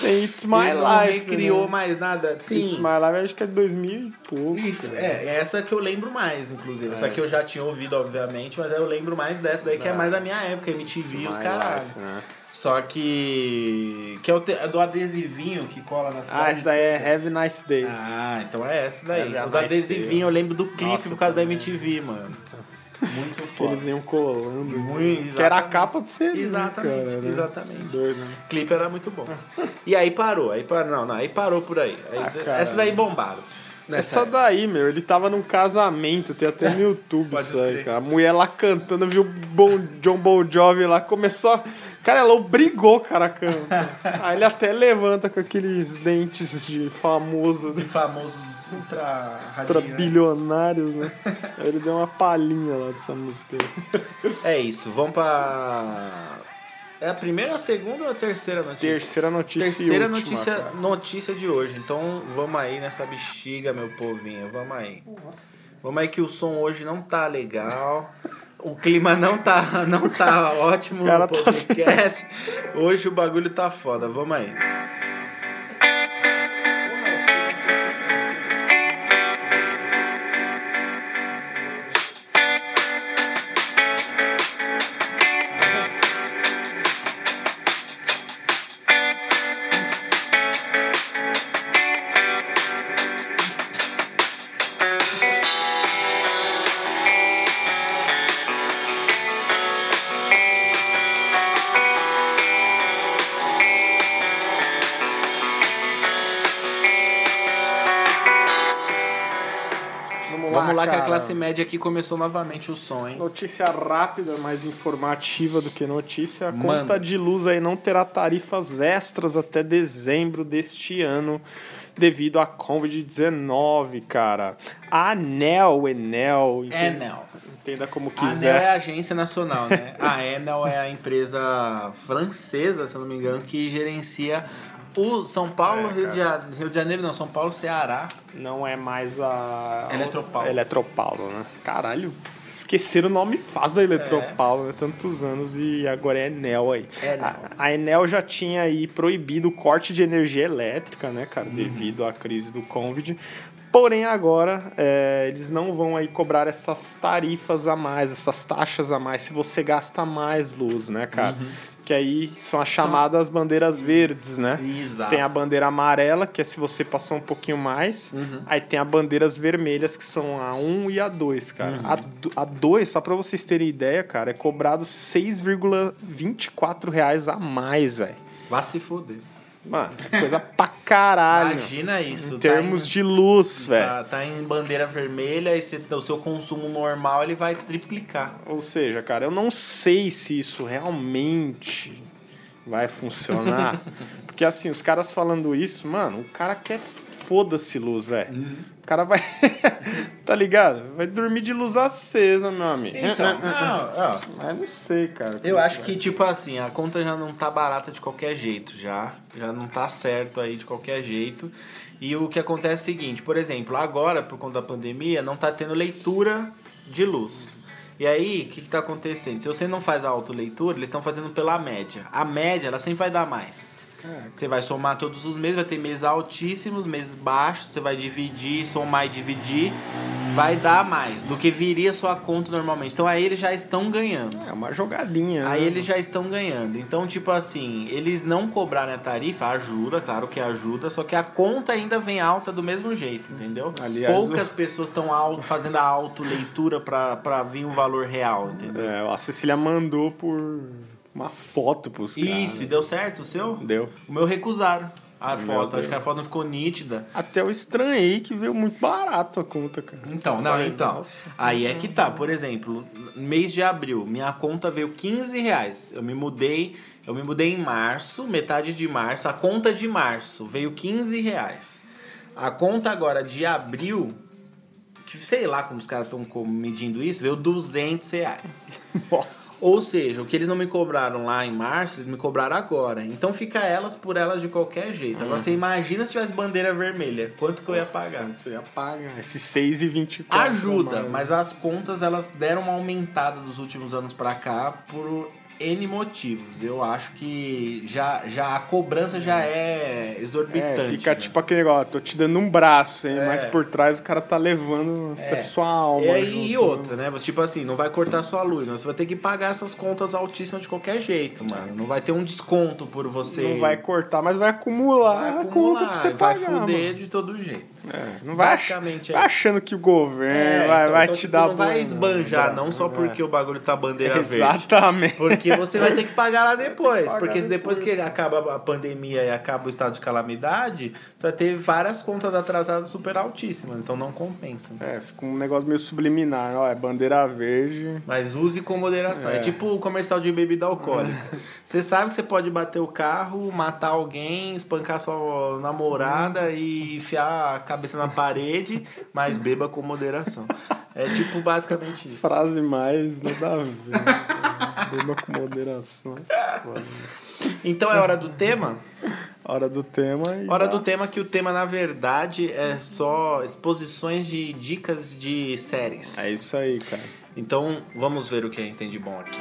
Tem It's My ele não Life. recriou né? mais nada. Sim. It's My Life acho que é 2000 e pouco. Cara. é, é essa que eu lembro mais, inclusive. Essa É. que eu já tinha ouvido, obviamente, mas eu lembro mais dessa daí, que é Ah. mais da minha época, MTV e os caralho. Life, né? Só que. Que é o te- é do adesivinho que cola na cidade. Ah, esse daí é Have a Nice Day. Ah, então é essa daí. É, o do nice adesivinho, day. eu lembro do clipe Nossa, por causa da também. MTV, mano. Muito foda. eles iam colando. Muito, que era a capa do CD. Exatamente, cara, né? exatamente. Doido, né? O clipe era muito bom. E aí parou, aí parou, não, não, aí parou por aí. Aí- Ah, essa daí bombaram. Essa daí, meu, ele tava num casamento, tem até no YouTube isso aí, cara. A mulher lá cantando, viu o bon, John Bon Jovi lá, começou a... Cara, ela obrigou, cara, a cantar. Aí ele até levanta com aqueles dentes de famoso, De de famosos ultra radiantes. bilionários, né? Aí ele deu uma palhinha lá dessa música. É isso, vamos pra. É a primeira, a segunda ou a terceira notícia? Terceira notícia Terceira e última, notícia, cara. notícia de hoje. Então vamos aí nessa bexiga, meu povinho. Vamos aí. Vamos aí que o som hoje não tá legal. O clima não tá, não tá ótimo no tá podcast. Hoje o bagulho tá foda. Vamos aí. Classe média aqui começou novamente o hein? Notícia rápida, mais informativa do que notícia. A Manda. conta de luz aí não terá tarifas extras até dezembro deste ano devido à Covid-19, cara. A ANEL, Enel, entenda, Enel. entenda como A Enel é quiser. a agência nacional, né? A Enel é a empresa francesa, se não me engano, que gerencia o São Paulo, É, Rio, de Rio de Janeiro, não, São Paulo, Ceará. Não é mais a... Eletropaulo. Eletropaulo, né? Caralho, esqueceram o nome fácil da Eletropaulo, né? Tantos anos e agora é Enel aí. Enel. A, a Enel já tinha aí proibido o corte de energia elétrica, né, cara? Devido à crise do Covid. Porém, agora é, eles não vão aí cobrar essas tarifas a mais, essas taxas a mais, se você gasta mais luz, né, cara? Que aí são as chamadas bandeiras verdes, né? Exato. Tem a bandeira amarela, que é se você passou um pouquinho mais. Aí tem a bandeiras vermelhas, que são a 1 e a 2, cara. A, do- a 2, só pra vocês terem ideia, cara, é cobrado 6,24 reais a mais, velho. Vá se foder. Mano, é coisa pra caralho. Imagina isso. Em tá termos em- de luz, velho. Tá, tá em bandeira vermelha e você- o seu consumo normal ele vai triplicar. Ou seja, cara, eu não sei se isso realmente vai funcionar. Porque assim, os caras falando isso, mano, o cara quer foda-se luz, velho. Uhum. O cara vai. tá ligado? Vai dormir de luz acesa, meu amigo. Então, não, Mas não sei, cara. Eu como acho que, ser. tipo assim, a conta já não tá barata de qualquer jeito, já. Já não tá certo aí de qualquer jeito. E o que acontece é o seguinte, por exemplo, agora, por conta da pandemia, não tá tendo leitura de luz. E aí, o que, que tá acontecendo? Se você não faz a autoleitura, eles estão fazendo pela média. A média, ela sempre vai dar mais. Você vai somar todos os meses, vai ter meses altíssimos, meses baixos, você vai dividir, somar e dividir. vai dar mais do que viria sua conta normalmente. Então aí eles já estão ganhando. É uma jogadinha. Aí né? eles já estão ganhando. Então, tipo assim, eles não cobrarem a tarifa, ajuda, claro que ajuda, só que a conta ainda vem alta do mesmo jeito, entendeu? Aliás, Poucas pessoas estão fazendo a autoleitura pra vir um valor real, entendeu? É, a Cecília mandou por uma foto pros caras. Isso, e deu certo o seu? Deu. O meu recusaram a meu foto. deu. Acho que a foto não ficou nítida. Até eu estranhei que veio muito barato a conta, cara. Então, não, então. nossa. Aí é que tá, por exemplo, mês de abril, minha conta veio 15 reais. Eu me mudei, eu me mudei em março, metade de março, a conta de março veio 15 reais. A conta agora de abril, que sei lá como os caras estão medindo isso, veio 200 reais. Nossa. Ou seja, o que eles não me cobraram lá em março, eles me cobraram agora. Então fica elas por elas de qualquer jeito. Agora você imagina se tivesse bandeira vermelha, quanto que eu ia pagar? Você ia pagar. Esse 6 e 24. Ajuda, mas as contas elas deram uma aumentada dos últimos anos pra cá por N motivos. Eu acho que já, já a cobrança já é exorbitante. É, fica né? tipo aquele negócio, tô te dando um braço, hein? É. Mas por trás o cara tá levando É. a sua alma. E, aí, e junto, outra, né? Você, Tipo assim, não vai cortar sua luz, mas você vai ter que pagar essas contas altíssimas de qualquer jeito, mano. Não vai ter um desconto por você. Não vai cortar, mas vai acumular, vai a conta acumular, pra você vai pagar. fuder mano. de todo jeito. É, não vai, Basicamente é vai achando que o governo É, vai, então- vai então, te tipo, dar Não vai esbanjar, não só É. porque o bagulho tá bandeira verde. Exatamente. Porque você vai ter que pagar lá depois. pagar porque depois depois, que acaba a pandemia e acaba o estado de calamidade, você vai ter várias contas atrasadas super altíssimas. Então não compensa. É, fica um negócio meio subliminar. Ó, é bandeira verde. Mas use com moderação. É, É. tipo o comercial de bebida alcoólica. Você sabe que você pode bater o carro, matar alguém, espancar sua namorada e enfiar a cabeça na parede, mas beba com moderação. É tipo basicamente isso. Frase mais, nada a ver. cara. Beba com moderação. é foda. Então é hora do tema? Hora do tema. E Hora dá- do tema que o tema, na verdade, é só exposições de dicas de séries. É isso aí, cara. Então, vamos ver o que a gente tem de bom aqui.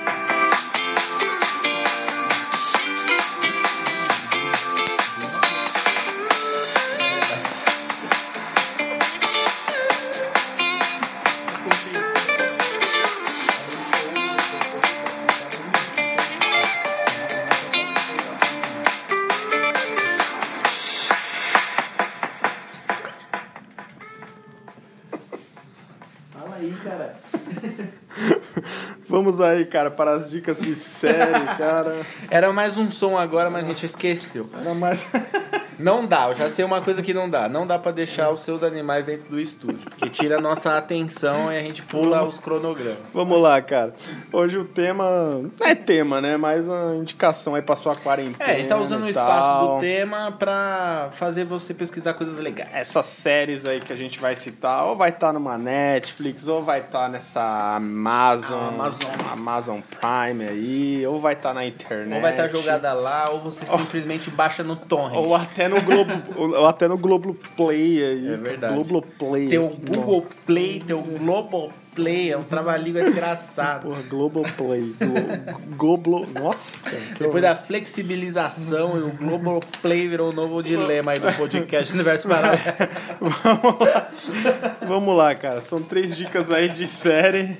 Vamos aí, cara, para as dicas de série, cara. Era mais um som agora, mas a gente esqueceu. Era mais. Não dá, eu já sei uma coisa que não dá. Não dá pra deixar os seus animais dentro do estúdio. Porque tira a nossa atenção e a gente pula os cronogramas. Vamos lá, cara. Hoje o tema. Não é tema, né? Mas a indicação aí pra sua quarentena. É, a gente tá usando o espaço tal. do tema pra fazer você pesquisar coisas legais. Essas séries aí que a gente vai citar, ou vai estar numa Netflix, ou vai estar nessa Amazon, Amazon. Amazon Prime aí, ou vai estar na internet. Ou vai estar jogada lá, ou você simplesmente baixa no torrent. Ou até no Globo, ou até no Globo Play aí. É verdade. Globo Play. Tem o Google Play, tem o Global Play, é um trabalhinho desgraçado. Porra, Global Play. Glo, Globo. Nossa, cara, Depois da flexibilização, o Global Play virou o novo dilema aí do podcast Universo Paralelo. Vamos lá. Vamos lá, cara. São três dicas aí de série.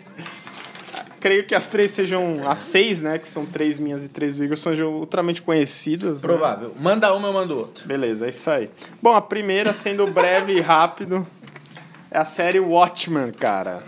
Creio que as três sejam. As seis, né? Que são três minhas e três Vigor, sejam ultramente conhecidas. né? Provável. Manda uma, eu mando outra. Beleza, é isso aí. Bom, a primeira, sendo breve e rápido, é a série Watchmen, cara.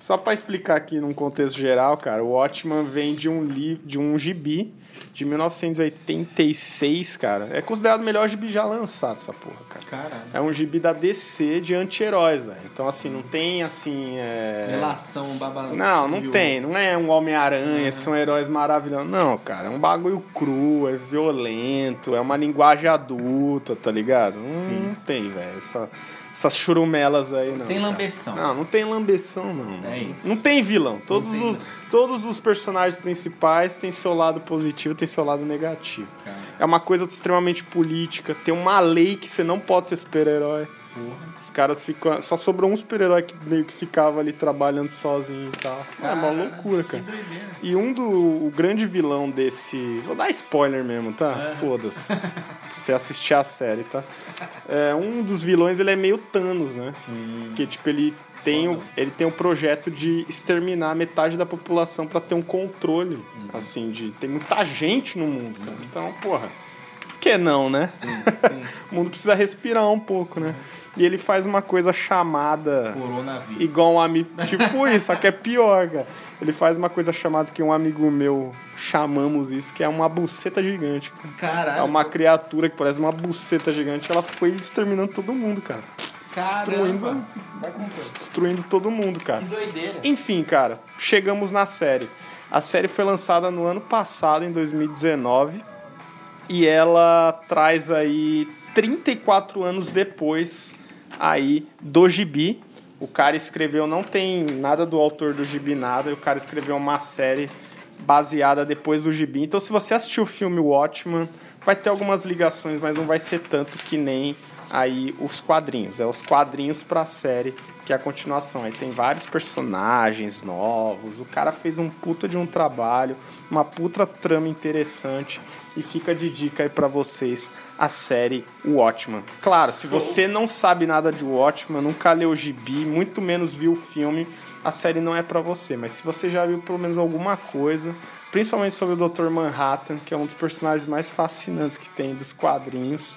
Só pra explicar aqui num contexto geral, cara, o Watchmen vem de um livro, de um gibi de 1986, cara. É considerado o melhor gibi já lançado, essa porra, cara. Caralho. É um gibi da DC de anti-heróis, velho. Então, assim, não tem, assim... É... Relação babado. Não, não tem. Não é um Homem-Aranha, são heróis maravilhosos. Não, cara. É um bagulho cru, é violento, é uma linguagem adulta, tá ligado? Não, não tem, velho. Essa, essas churumelas aí, não. Tem cara. lambeção. Não, não tem lambeção, não. É isso. Não tem vilão. Todos, tem os, todos os personagens principais têm seu lado positivo têm seu lado negativo. Cara. É uma coisa extremamente política. Tem uma lei que você não pode ser super-herói. Os caras ficam. Só sobrou um super-herói que meio que ficava ali trabalhando sozinho e tal. é uma loucura, cara. E um do. O grande vilão desse. Vou dar spoiler mesmo, tá? Foda-se. Pra você assistir a série, tá? É, um dos vilões, ele é meio Thanos, né? Que, tipo, ele tem, o, ele tem o projeto de exterminar metade da população pra ter um controle, assim, de... Tem muita gente no mundo, cara. Então, porra, por que não, né? o mundo precisa respirar um pouco, né? E ele faz uma coisa chamada... Coronavírus. Igual um amigo. Tipo isso, só que é pior, cara. Ele faz uma coisa chamada que um amigo meu chamamos isso, que é uma buceta gigante. cara. Caralho. É uma criatura que parece uma buceta gigante. Ela foi exterminando todo mundo, cara. Destruindo, destruindo todo mundo, cara. Que doideira. Enfim, cara, chegamos na série. A série foi lançada no ano passado, em 2019, e ela traz aí 34 anos depois aí do gibi. O cara escreveu, não tem nada do autor do gibi, nada, e o cara escreveu uma série baseada depois do gibi. Então, se você assistiu o filme Watchman, vai ter algumas ligações, mas não vai ser tanto que nem aí os quadrinhos. É os quadrinhos pra série, que é a continuação. Aí tem vários personagens novos. O cara fez um puta de um trabalho, uma puta trama interessante. E fica de dica aí pra vocês a série Watchman. Claro, se você não sabe nada de Watchman, nunca leu o gibi, muito menos viu o filme, a série não é pra você. Mas se você já viu pelo menos alguma coisa, principalmente sobre o Dr. Manhattan, que é um dos personagens mais fascinantes que tem dos quadrinhos,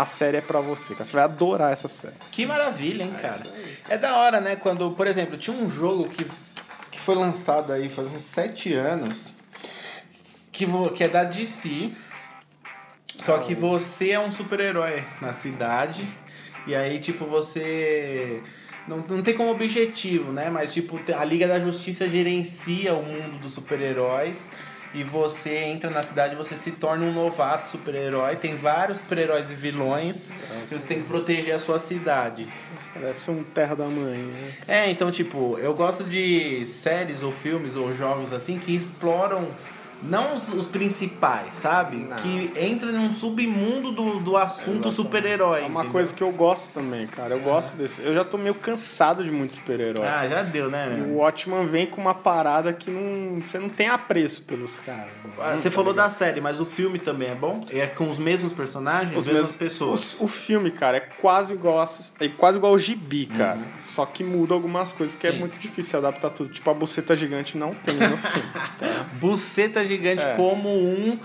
a série é pra você. cara. Você vai adorar essa série. Que maravilha, hein, cara? É da hora, né? Quando, por exemplo, tinha um jogo que, que foi lançado aí faz uns sete anos, que, vo- que é da DC, só que você é um super-herói na cidade, e aí, tipo, você... Não, não tem como objetivo, né? Mas, tipo, a Liga da Justiça gerencia o mundo dos super-heróis, e você entra na cidade e você se torna um novato super-herói. Tem vários super-heróis e vilões, e você tem que proteger a sua cidade. Parece um Terra da Mãe, né? É, então, tipo, eu gosto de séries ou filmes ou jogos assim que exploram não os, os principais, sabe? Que entram num submundo do, do assunto super-herói. É uma entendeu? coisa que eu gosto também, cara. Eu gosto desse. Eu já tô meio cansado de muito super-herói. Ah, já deu, né? E o Watchman vem com uma parada que não, você não tem apreço pelos caras. Ah, Você falou da série, mas o filme também é bom? É com os mesmos personagens, as mesmas pessoas. O, o filme, cara, é quase igual a, é quase igual ao gibi, cara. Só que muda algumas coisas, porque é Sim. muito difícil adaptar tudo. Tipo, a buceta gigante não tem no filme. Buceta gigante É. como um,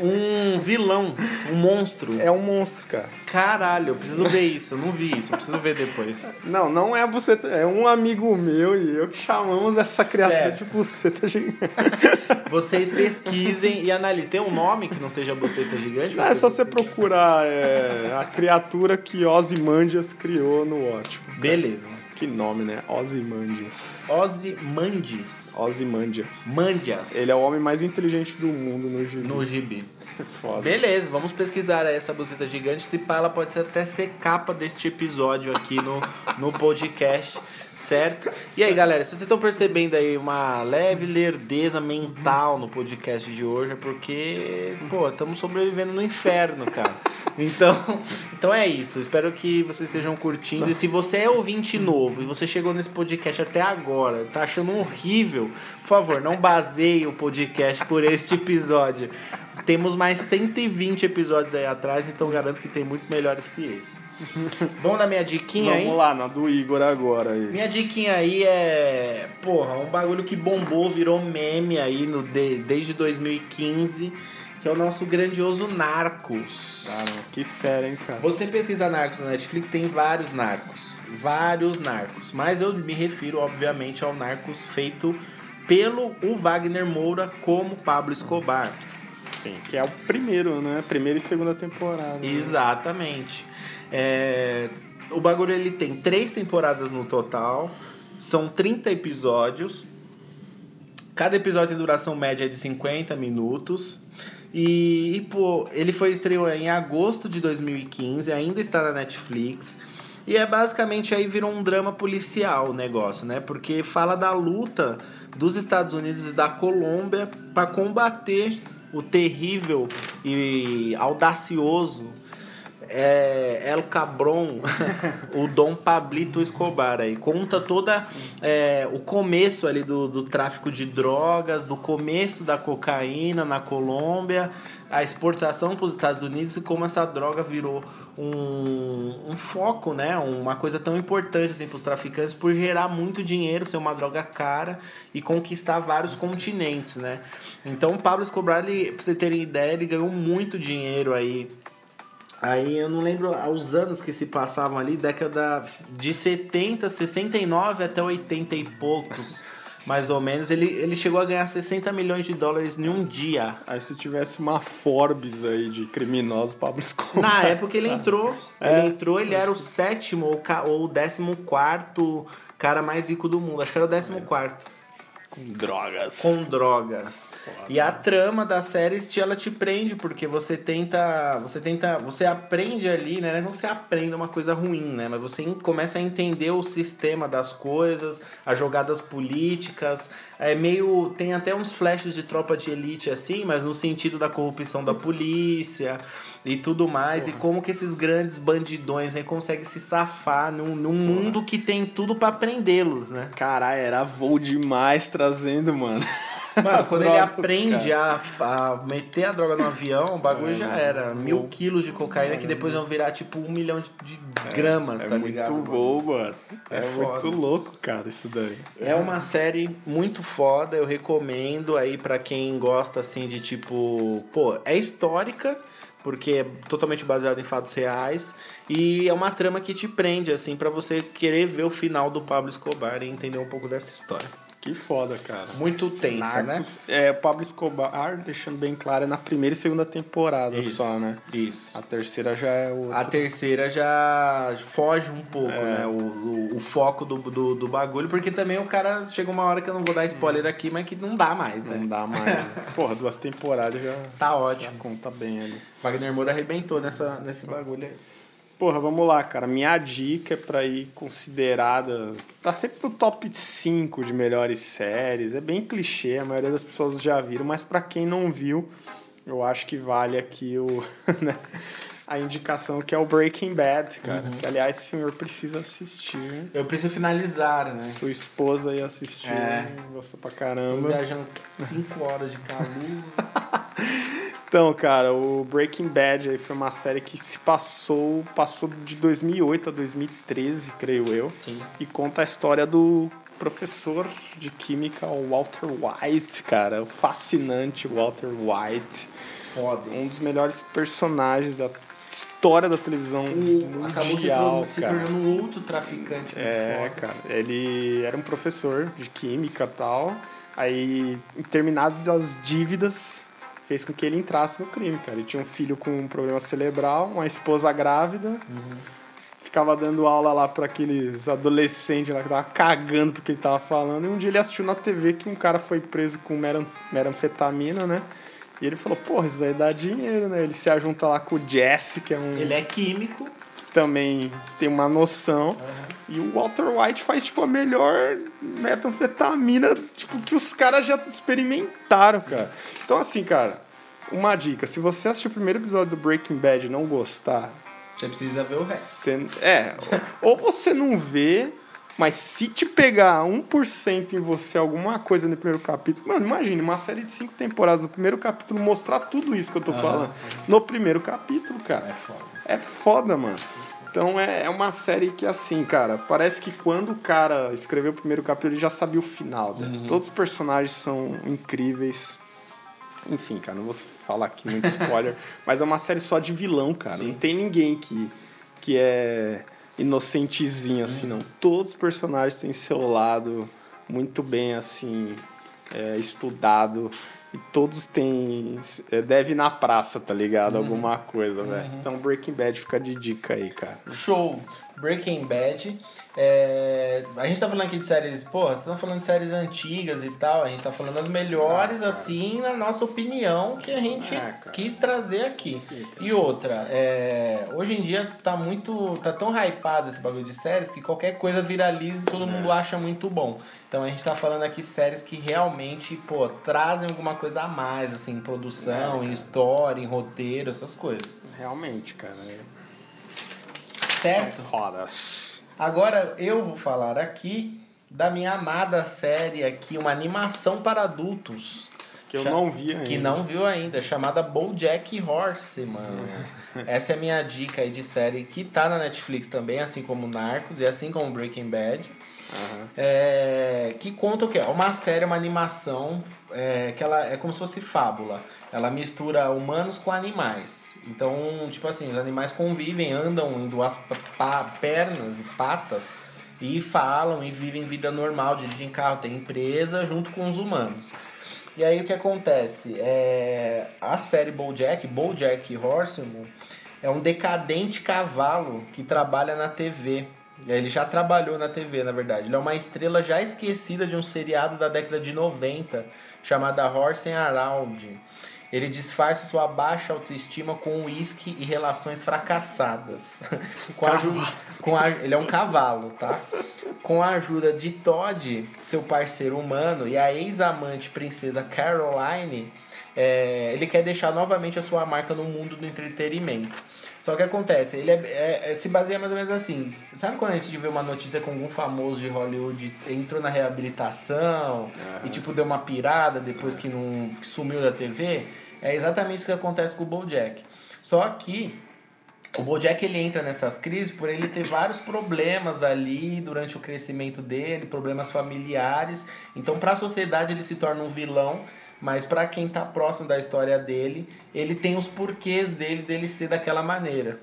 um vilão, um monstro. É um monstro, cara. Caralho, eu preciso ver isso. Eu não vi isso, eu preciso ver depois. Não, não é buceta. É um amigo meu e eu que chamamos essa criatura Certo. de buceta gigante. Vocês pesquisem e analisem. Tem um nome que não seja buceta gigante? Não, é só você procurar é, a criatura que Ozymandias criou no Watchmen. Beleza. Que nome, né? Ozymandias. Ozymandias. Ozymandias. Mandias. Ele é o homem mais inteligente do mundo no gibi. no gibi. Foda. Beleza, vamos pesquisar essa buceta gigante. Se pá, ela pode ser até ser capa deste episódio aqui no, no podcast, certo? E aí, galera, se vocês estão percebendo aí uma leve lerdeza mental no podcast de hoje, é porque, pô, estamos sobrevivendo no inferno, cara. Então, então é isso. Espero que vocês estejam curtindo. E se você é ouvinte novo e você chegou nesse podcast até agora, tá achando horrível, por favor, não baseie o podcast por este episódio. Temos mais 120 episódios aí atrás, então garanto que tem muito melhores que esse. Vamos dar minha diquinha aí? Vamos lá, na do Igor agora aí. Minha diquinha aí é, porra, um bagulho que bombou, virou meme aí no, de- desde 2015, que é o nosso grandioso Narcos. Cara, que sério, hein, cara. Você pesquisar Narcos na Netflix, tem vários Narcos. Vários Narcos. Mas eu me refiro, obviamente, ao Narcos feito pelo o Wagner Moura como Pablo Escobar. Sim, que é o primeiro, né? Primeira e segunda temporada. né? É, o bagulho ele tem três temporadas no total, são 30 episódios. Cada episódio tem duração média de 50 minutos. E, e, pô, ele foi estreou em agosto de 2015, ainda está na Netflix. E é basicamente aí virou um drama policial o negócio, né? Porque fala da luta dos Estados Unidos e da Colômbia para combater o terrível e audacioso é El Cabron, o Dom Pablito Escobar aí. Conta toda é, o começo ali do, do tráfico de drogas, do começo da cocaína na Colômbia, a exportação para os Estados Unidos e como essa droga virou um, um foco, né? Uma coisa tão importante assim, para os traficantes por gerar muito dinheiro, ser uma droga cara e conquistar vários continentes, né? Então o Pablo Escobar, ele, pra você terem ideia, ele ganhou muito dinheiro aí Aí eu não lembro os anos que se passavam ali, década de 70, 69 até 80 e poucos, mais ou menos. Ele, ele chegou a ganhar 60 milhões de dólares em um dia. Aí se tivesse uma Forbes aí de criminosos, Pablo Escobar. Na época ele entrou, ele entrou, ele era o sétimo ou, o décimo quarto cara mais rico do mundo. Acho que era o décimo quarto. Com drogas. com drogas. E a trama da série te- ela te prende porque você tenta, você tenta, você aprende ali, né? Não você aprende uma coisa ruim, né? Mas você começa a entender o sistema das coisas, as jogadas políticas, é meio tem até uns flashes de tropa de elite assim, mas no sentido da corrupção da polícia e tudo mais e como que esses grandes bandidões aí conseguem se safar num, num mundo que tem tudo pra prendê-los, né? Caralho, era voo demais trazendo, mano. Mano, quando ele drogas, aprende a, a meter a droga no avião, o bagulho É, já era. Mil quilos de cocaína que depois vão virar tipo um milhão de, de gramas, É tá muito ligado? voo, mano. É, É muito louco, cara, isso daí. É uma série muito foda, eu recomendo aí pra quem gosta assim de tipo, pô, é histórica, porque é totalmente baseada em fatos reais e é uma trama que te prende assim pra você querer ver o final do Pablo Escobar e entender um pouco dessa história. Que foda, cara. Muito tensa, né? Narcos, É, o Pablo Escobar, deixando bem claro, é na primeira e segunda temporada Isso. só, né? Isso. A terceira já é o. A terceira já foge um pouco, É. né? O, o, o foco do, do, do bagulho, porque também o cara chega uma hora que eu não vou dar spoiler aqui, mas que não dá mais, né? Não dá mais. né? Porra, duas temporadas já, Tá já ótimo. conta bem ali. Wagner Moura arrebentou nessa, nesse bagulho aí. Porra, vamos lá, cara. Minha dica é pra ir considerada. Tá sempre no top 5 de melhores séries. É bem clichê, a maioria das pessoas já viram, mas pra quem não viu, eu acho que vale aqui o. né, a indicação que é o Breaking Bad, cara. Que aliás o senhor precisa assistir. Eu preciso finalizar, né? Sua esposa aí assistiu, É. gosta pra Tô caramba. viajando 5 horas de carro. Então, cara, o Breaking Bad aí foi uma série que se passou, passou de 2008 a 2013, creio eu. Sim. E conta a história do professor de química o Walter White, cara, o fascinante Walter White, Foda. um dos melhores personagens da história da televisão O, acabou se, mundial, tornando- se tornando um outro traficante É, foda. cara, ele era um professor de química e tal. Aí, em terminado das dívidas, fez com que ele entrasse no crime, cara. Ele tinha um filho com um problema cerebral, uma esposa grávida. Ficava dando aula lá para aqueles adolescentes lá que tava cagando porque ele tava falando. E um dia ele assistiu na TV que um cara foi preso com meran- meranfetamina, né? E ele falou, porra, isso aí dá dinheiro, né? Ele se ajunta lá com o Jesse, que é um Ele é químico. também tem uma noção. E o Walter White faz, tipo, a melhor metanfetamina, tipo, que os caras já experimentaram, cara. Então, assim, cara, uma dica. Se você assistir o primeiro episódio do Breaking Bad e não gostar... Você precisa ver o resto. É, ou você não vê, mas se te pegar 1% em você alguma coisa no primeiro capítulo... Mano, imagine, uma série de cinco temporadas no primeiro capítulo mostrar tudo isso que eu tô falando. No primeiro capítulo, cara. É foda. É foda, mano. Então é, é uma série que, assim, cara, parece que quando o cara escreveu o primeiro capítulo, ele já sabia o final dela. Todos os personagens são incríveis. Enfim, cara, não vou falar aqui muito spoiler, mas é uma série só de vilão, cara. Não tem ninguém que, que é inocentezinho, assim, não. Todos os personagens têm seu lado muito bem, assim, é, estudado. E todos têm. É, deve ir na praça, tá ligado? Alguma coisa, velho. Então Breaking Bad fica de dica aí, cara. Show. Breaking Bad. É, A gente tá falando aqui de séries, porra, vocês estão falando de séries antigas e tal, a gente tá falando das melhores, assim, na nossa opinião, que a gente Ah, quis trazer aqui. E outra, é, hoje em dia tá muito. tá tão hypado esse bagulho de séries que qualquer coisa viraliza e todo mundo acha muito bom. Então a gente tá falando aqui séries que realmente, pô, trazem alguma coisa a mais, assim, em produção, em história, em roteiro, essas coisas. Realmente, cara. é- Certo. São fodas. Agora eu vou falar aqui da minha amada série aqui, uma animação para adultos. Que eu não vi ainda. Que não viu ainda, chamada BoJack Horseman. Essa é a minha dica aí de série que tá na Netflix também, assim como Narcos e assim como Breaking Bad. É, que conta o quê? É uma série, uma animação é, que ela é como se fosse fábula. Ela mistura humanos com animais. Então, tipo assim, os animais convivem, andam em duas pernas e patas e falam e vivem vida normal, dirigem carro, tem empresa junto com os humanos. E aí o que acontece? É, a série BoJack, BoJack Horseman, é um decadente cavalo que trabalha na TV. Ele já trabalhou na TV, na verdade. Ele é uma estrela já esquecida de um seriado da década de 90 chamada Horse and Around. Ele disfarça sua baixa autoestima com uísque e relações fracassadas. com a com a- ele é um cavalo, tá? Com a ajuda de Todd, seu parceiro humano, e a ex-amante princesa Caroline, é, ele quer deixar novamente a sua marca no mundo do entretenimento. Só que acontece, ele é- é- é- se baseia mais ou menos assim. Sabe quando a gente vê uma notícia com algum famoso de Hollywood entrou na reabilitação e tipo deu uma pirada depois que não que sumiu da TV? É exatamente isso que acontece com o BoJack. Só que o Bojack ele entra nessas crises por ele ter vários problemas ali durante o crescimento dele, problemas familiares. Então, para a sociedade ele se torna um vilão, mas para quem tá próximo da história dele, ele tem os porquês dele dele ser daquela maneira.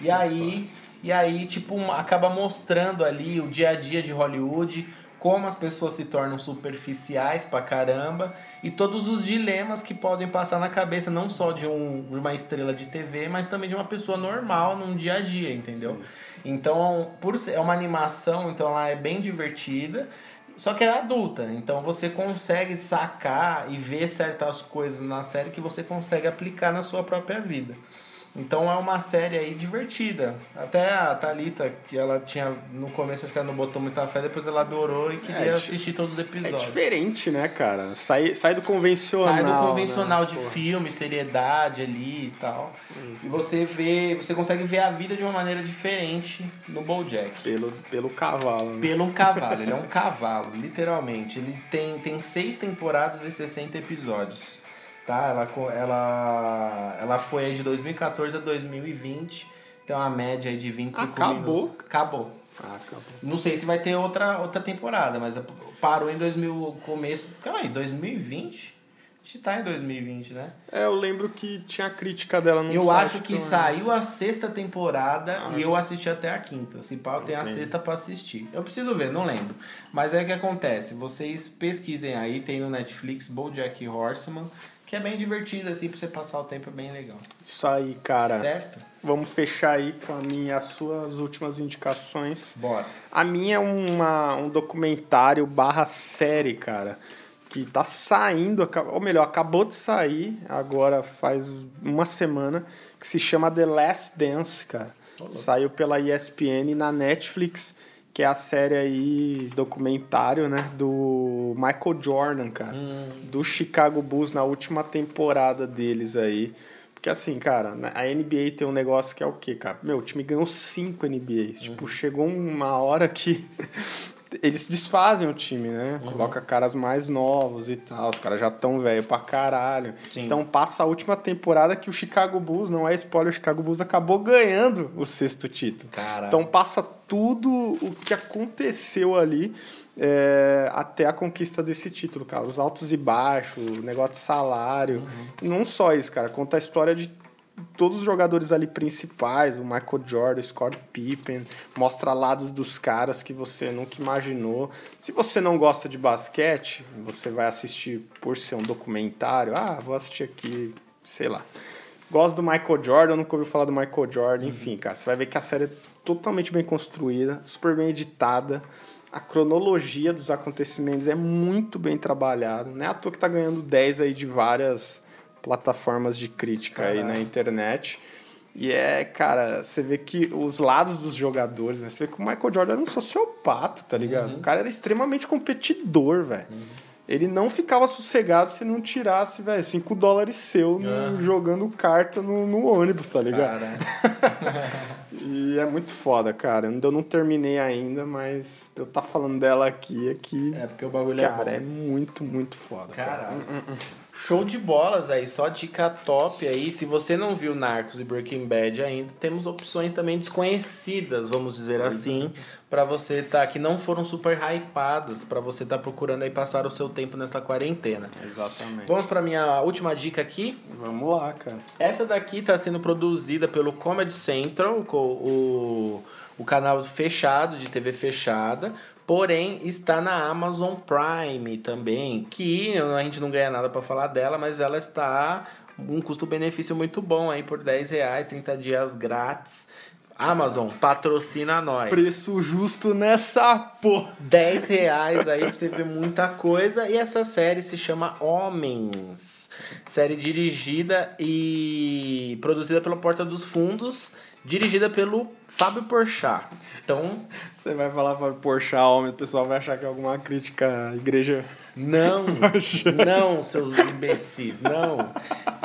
E aí, e aí tipo, acaba mostrando ali o dia a dia de Hollywood, como as pessoas se tornam superficiais pra caramba e todos os dilemas que podem passar na cabeça não só de, um, uma estrela de TV, mas também de uma pessoa normal num dia a dia, entendeu? Então, por ser é uma animação, então ela é bem divertida. Só que é adulta, então você consegue sacar e ver certas coisas na série que você consegue aplicar na sua própria vida. Então é uma série aí divertida. Até a Thalita, que ela tinha no começo acho que ela não botou muita fé, depois ela adorou e queria É, assistir todos os É episódios. diferente, né, cara? Sai, sai do convencional. Sai do convencional né? de Porra. filme, seriedade ali e tal. E você vê, você consegue ver a vida de uma maneira diferente no BoJack. Pelo, pelo cavalo, né? Pelo cavalo, ele é um cavalo, literalmente. Ele tem, tem seis temporadas e 60 episódios. Tá? Ela, ela, ela foi aí de 2014 a 2020. Tem uma média aí de 25 Acabou? minutos. Acabou. Ah, acabou. Não sei se vai ter outra, outra temporada, mas parou em 2000, começo. Calma aí, 2020? A gente tá em 2020, né? É, eu lembro que tinha crítica dela no Eu acho que saiu a sexta temporada Ah. e eu assisti até a quinta. Se pau tem a sexta pra assistir. Eu preciso ver, não lembro. Mas aí o que acontece? Vocês pesquisem aí, tem no Netflix BoJack Horseman, que é bem divertido assim pra você passar o tempo, é bem legal. Isso aí, cara. Certo? Vamos fechar aí com a minha, as suas últimas indicações. Bora. A minha é uma, um documentário barra série, cara, que tá saindo, ou melhor, acabou de sair, agora faz uma semana, que se chama The Last Dance, cara. Saiu pela ESPN na Netflix, que é a série aí, documentário, né, do Michael Jordan, cara, do Chicago Bulls na última temporada deles aí. Porque assim, cara, a NBA tem um negócio que é o quê, cara? Meu, o time ganhou cinco NBAs. Tipo, chegou uma hora que eles desfazem o time, né? Coloca caras mais novos e tal. Os caras já tão velho pra caralho. Sim. Então passa a última temporada que o Chicago Bulls, não é spoiler, o Chicago Bulls acabou ganhando o sexto título. Caralho. Então passa tudo o que aconteceu ali é, até a conquista desse título, cara. Os altos e baixos, o negócio de salário. Uhum. Não só isso, cara. Conta a história de todos os jogadores ali principais, o Michael Jordan, o Scott Pippen, mostra lados dos caras que você nunca imaginou. Se você não gosta de basquete, você vai assistir por ser um documentário, ah, vou assistir aqui, sei lá. Gosto do Michael Jordan, nunca ouviu falar do Michael Jordan, enfim, cara, você vai ver que a série é totalmente bem construída, super bem editada. A cronologia dos acontecimentos é muito bem trabalhada. Não é à toa que tá ganhando 10 aí de várias plataformas de crítica aí na internet. E é, cara, você vê que os lados dos jogadores, né? Você vê que o Michael Jordan era um sociopata, tá ligado? O cara era extremamente competidor, velho. Ele não ficava sossegado se não tirasse, velho, 5 dólares seu no- jogando carta no, no ônibus, tá ligado? Cara, E é muito foda, cara. Eu não terminei ainda, mas eu tá falando dela aqui, aqui. É, porque o bagulho cara, é é bom. muito, muito foda. cara. Show de bolas aí, só dica top aí. Se você não viu Narcos e Breaking Bad ainda, temos opções também desconhecidas, vamos dizer assim, pra você tá que não foram super hypadas, pra você tá procurando aí passar o seu tempo nessa quarentena. Exatamente. Vamos pra minha última dica aqui. Vamos lá, cara. Essa daqui está sendo produzida pelo Comedy Central, o, o canal fechado, de TV fechada. Porém, está na Amazon Prime também, que a gente não ganha nada para falar dela, mas ela está um custo-benefício muito bom aí por 10 reais, 30 dias grátis. Amazon, patrocina nós. Preço justo nessa porra. 10 reais aí pra você ver muita coisa. E essa série se chama Homens. Série dirigida e produzida pela Porta dos Fundos, dirigida pelo Fábio Porchat. Então, Você vai falar para Porsche homem, o pessoal vai achar que é alguma crítica à igreja. Não, não, seus imbecis, não.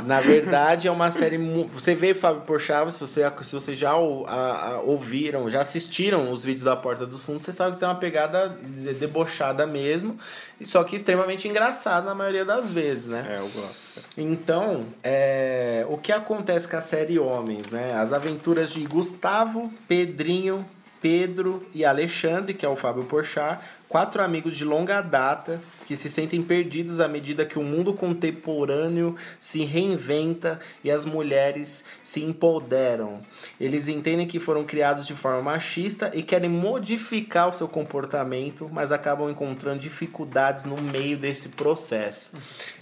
Na verdade, é uma série. Você vê Fábio Porchat, se você, se você já ou- a- a- ouviram, já assistiram os vídeos da Porta dos Fundos, você sabe que tem uma pegada de- debochada mesmo, e só que extremamente engraçada na maioria das vezes, né? É, eu gosto. cara. Então, é, o que acontece com a série Homens, né? As aventuras de Gustavo, Pedrinho, Pedro e Alexandre, que é o Fábio Porchat, quatro amigos de longa data que se sentem perdidos à medida que o mundo contemporâneo se reinventa e as mulheres se empoderam. Eles entendem que foram criados de forma machista e querem modificar o seu comportamento, mas acabam encontrando dificuldades no meio desse processo.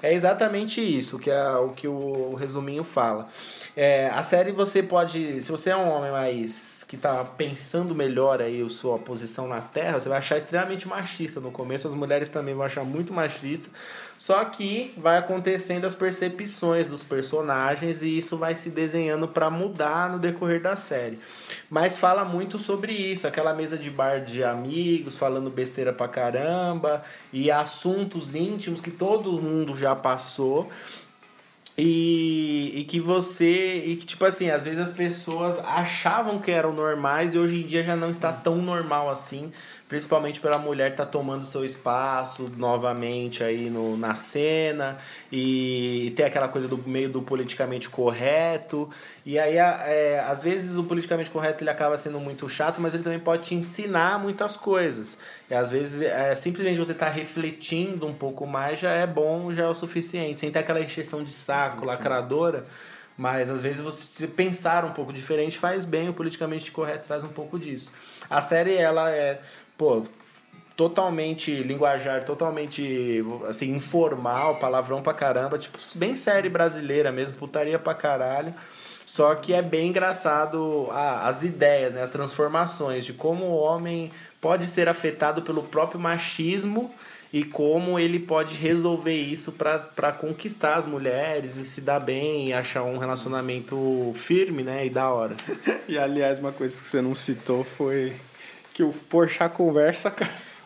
É exatamente isso que é o que o resuminho fala. É, a série você pode, se você é um homem mais que tá pensando melhor aí a sua posição na Terra, você vai achar extremamente machista no começo, as mulheres também vão achar muito machista. Só que vai acontecendo as percepções dos personagens e isso vai se desenhando para mudar no decorrer da série. Mas fala muito sobre isso, aquela mesa de bar de amigos falando besteira pra caramba e assuntos íntimos que todo mundo já passou. E, e que você. E que, tipo assim, às vezes as pessoas achavam que eram normais e hoje em dia já não está tão normal assim. Principalmente pela mulher estar tomando seu espaço novamente aí no, na cena. E, ter aquela coisa do meio do politicamente correto. E aí, é, às vezes, o politicamente correto ele acaba sendo muito chato, mas ele também pode te ensinar muitas coisas. E às vezes, é, simplesmente você estar refletindo um pouco mais já é bom, já é o suficiente. Sem ter aquela encheção de saco, lacradora. Mas às vezes você pensar um pouco diferente faz bem, o politicamente correto traz um pouco disso. A série, ela é, pô, totalmente linguajar, totalmente assim, informal, palavrão pra caramba, tipo, bem série brasileira mesmo, putaria pra caralho. Só que é bem engraçado a- as ideias, né, as transformações de como o homem pode ser afetado pelo próprio machismo e como ele pode resolver isso para conquistar as mulheres e se dar bem e achar um relacionamento firme, né, e da hora. E aliás, uma coisa que você não citou foi que o Porsche conversa.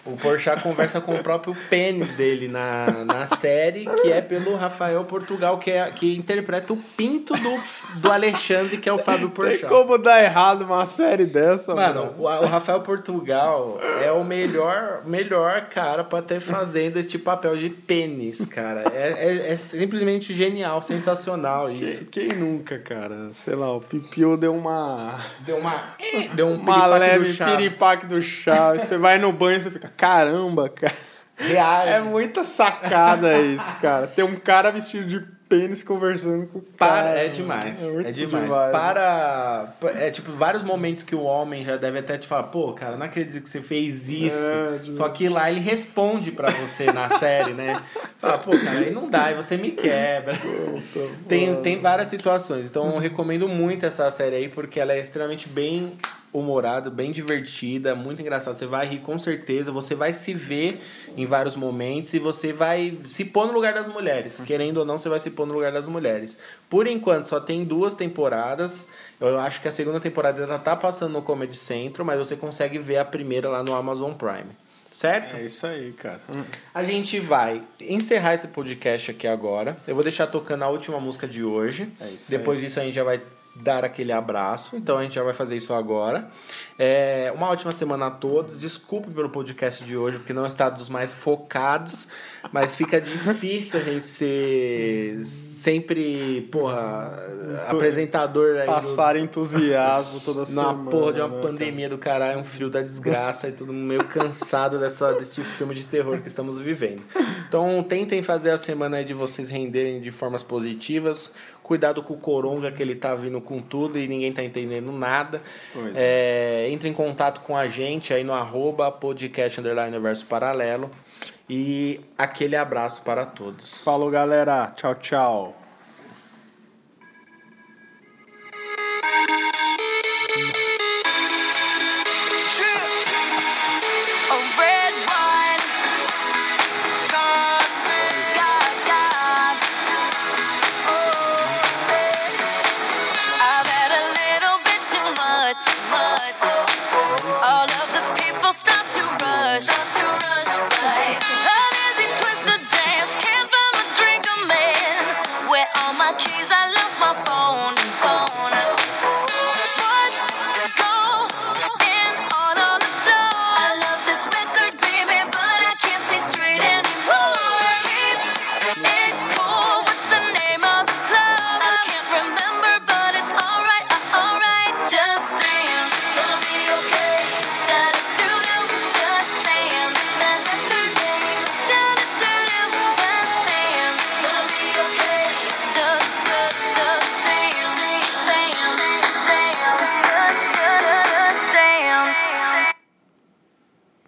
O Porchat conversa com o próprio pênis dele na, na série, que é pelo Rafael Portugal, que, é, que interpreta o pinto do, do Alexandre, que é o Fábio Tem Porchat. como dar errado uma série dessa, Mano, o, o Rafael Portugal é o melhor, melhor cara pra ter fazendo este papel de pênis, cara. É, é, é simplesmente genial, sensacional isso. Quem, quem nunca, cara? Sei lá, o Pipiu deu uma. Deu uma. Deu um Uma do leve Chaves. piripaque do Chaves. Você vai no banho e você fica, caramba, cara. Reage. É muita sacada isso, cara. Tem um cara vestido de pênis conversando com o cara. Para, é demais. muito É demais. demais. Para. É tipo, vários momentos que o homem já deve até te falar, pô, cara, não acredito que você fez isso. É. Só que lá ele responde pra você na série, né? Fala, pô, cara, aí não dá, aí você me quebra. Tem, tem várias situações. Então eu recomendo muito essa série aí, porque ela é extremamente bem humorada, bem divertida, muito engraçada. Você vai rir com certeza, você vai se ver em vários momentos e você vai se pôr no lugar das mulheres. Querendo ou não, você vai se pôr no lugar das mulheres. Por enquanto, só tem duas temporadas. Eu acho que a segunda temporada ainda tá passando no Comedy Central, mas você consegue ver a primeira lá no Amazon Prime. Certo? É isso aí, cara. A gente vai encerrar esse podcast aqui agora. Eu vou deixar tocando a última música de hoje. É isso Depois disso a gente já vai dar aquele abraço. Então a gente já vai fazer isso agora. É, uma ótima semana a todos. Desculpe pelo podcast de hoje, porque não está dos mais focados, mas fica difícil a gente ser sempre, porra, apresentador aí. Passar entusiasmo toda semana. na porra de uma né, pandemia do caralho, um frio da desgraça e todo mundo meio cansado dessa, desse filme de terror que estamos vivendo. Então tentem fazer a semana aí de vocês renderem de formas positivas. Cuidado com o Coronga, que ele tá vindo com tudo e ninguém tá entendendo nada. Pois É, entre em contato com a gente aí no arroba podcast underline universo paralelo. E aquele abraço para todos. Falou, galera. Tchau, tchau.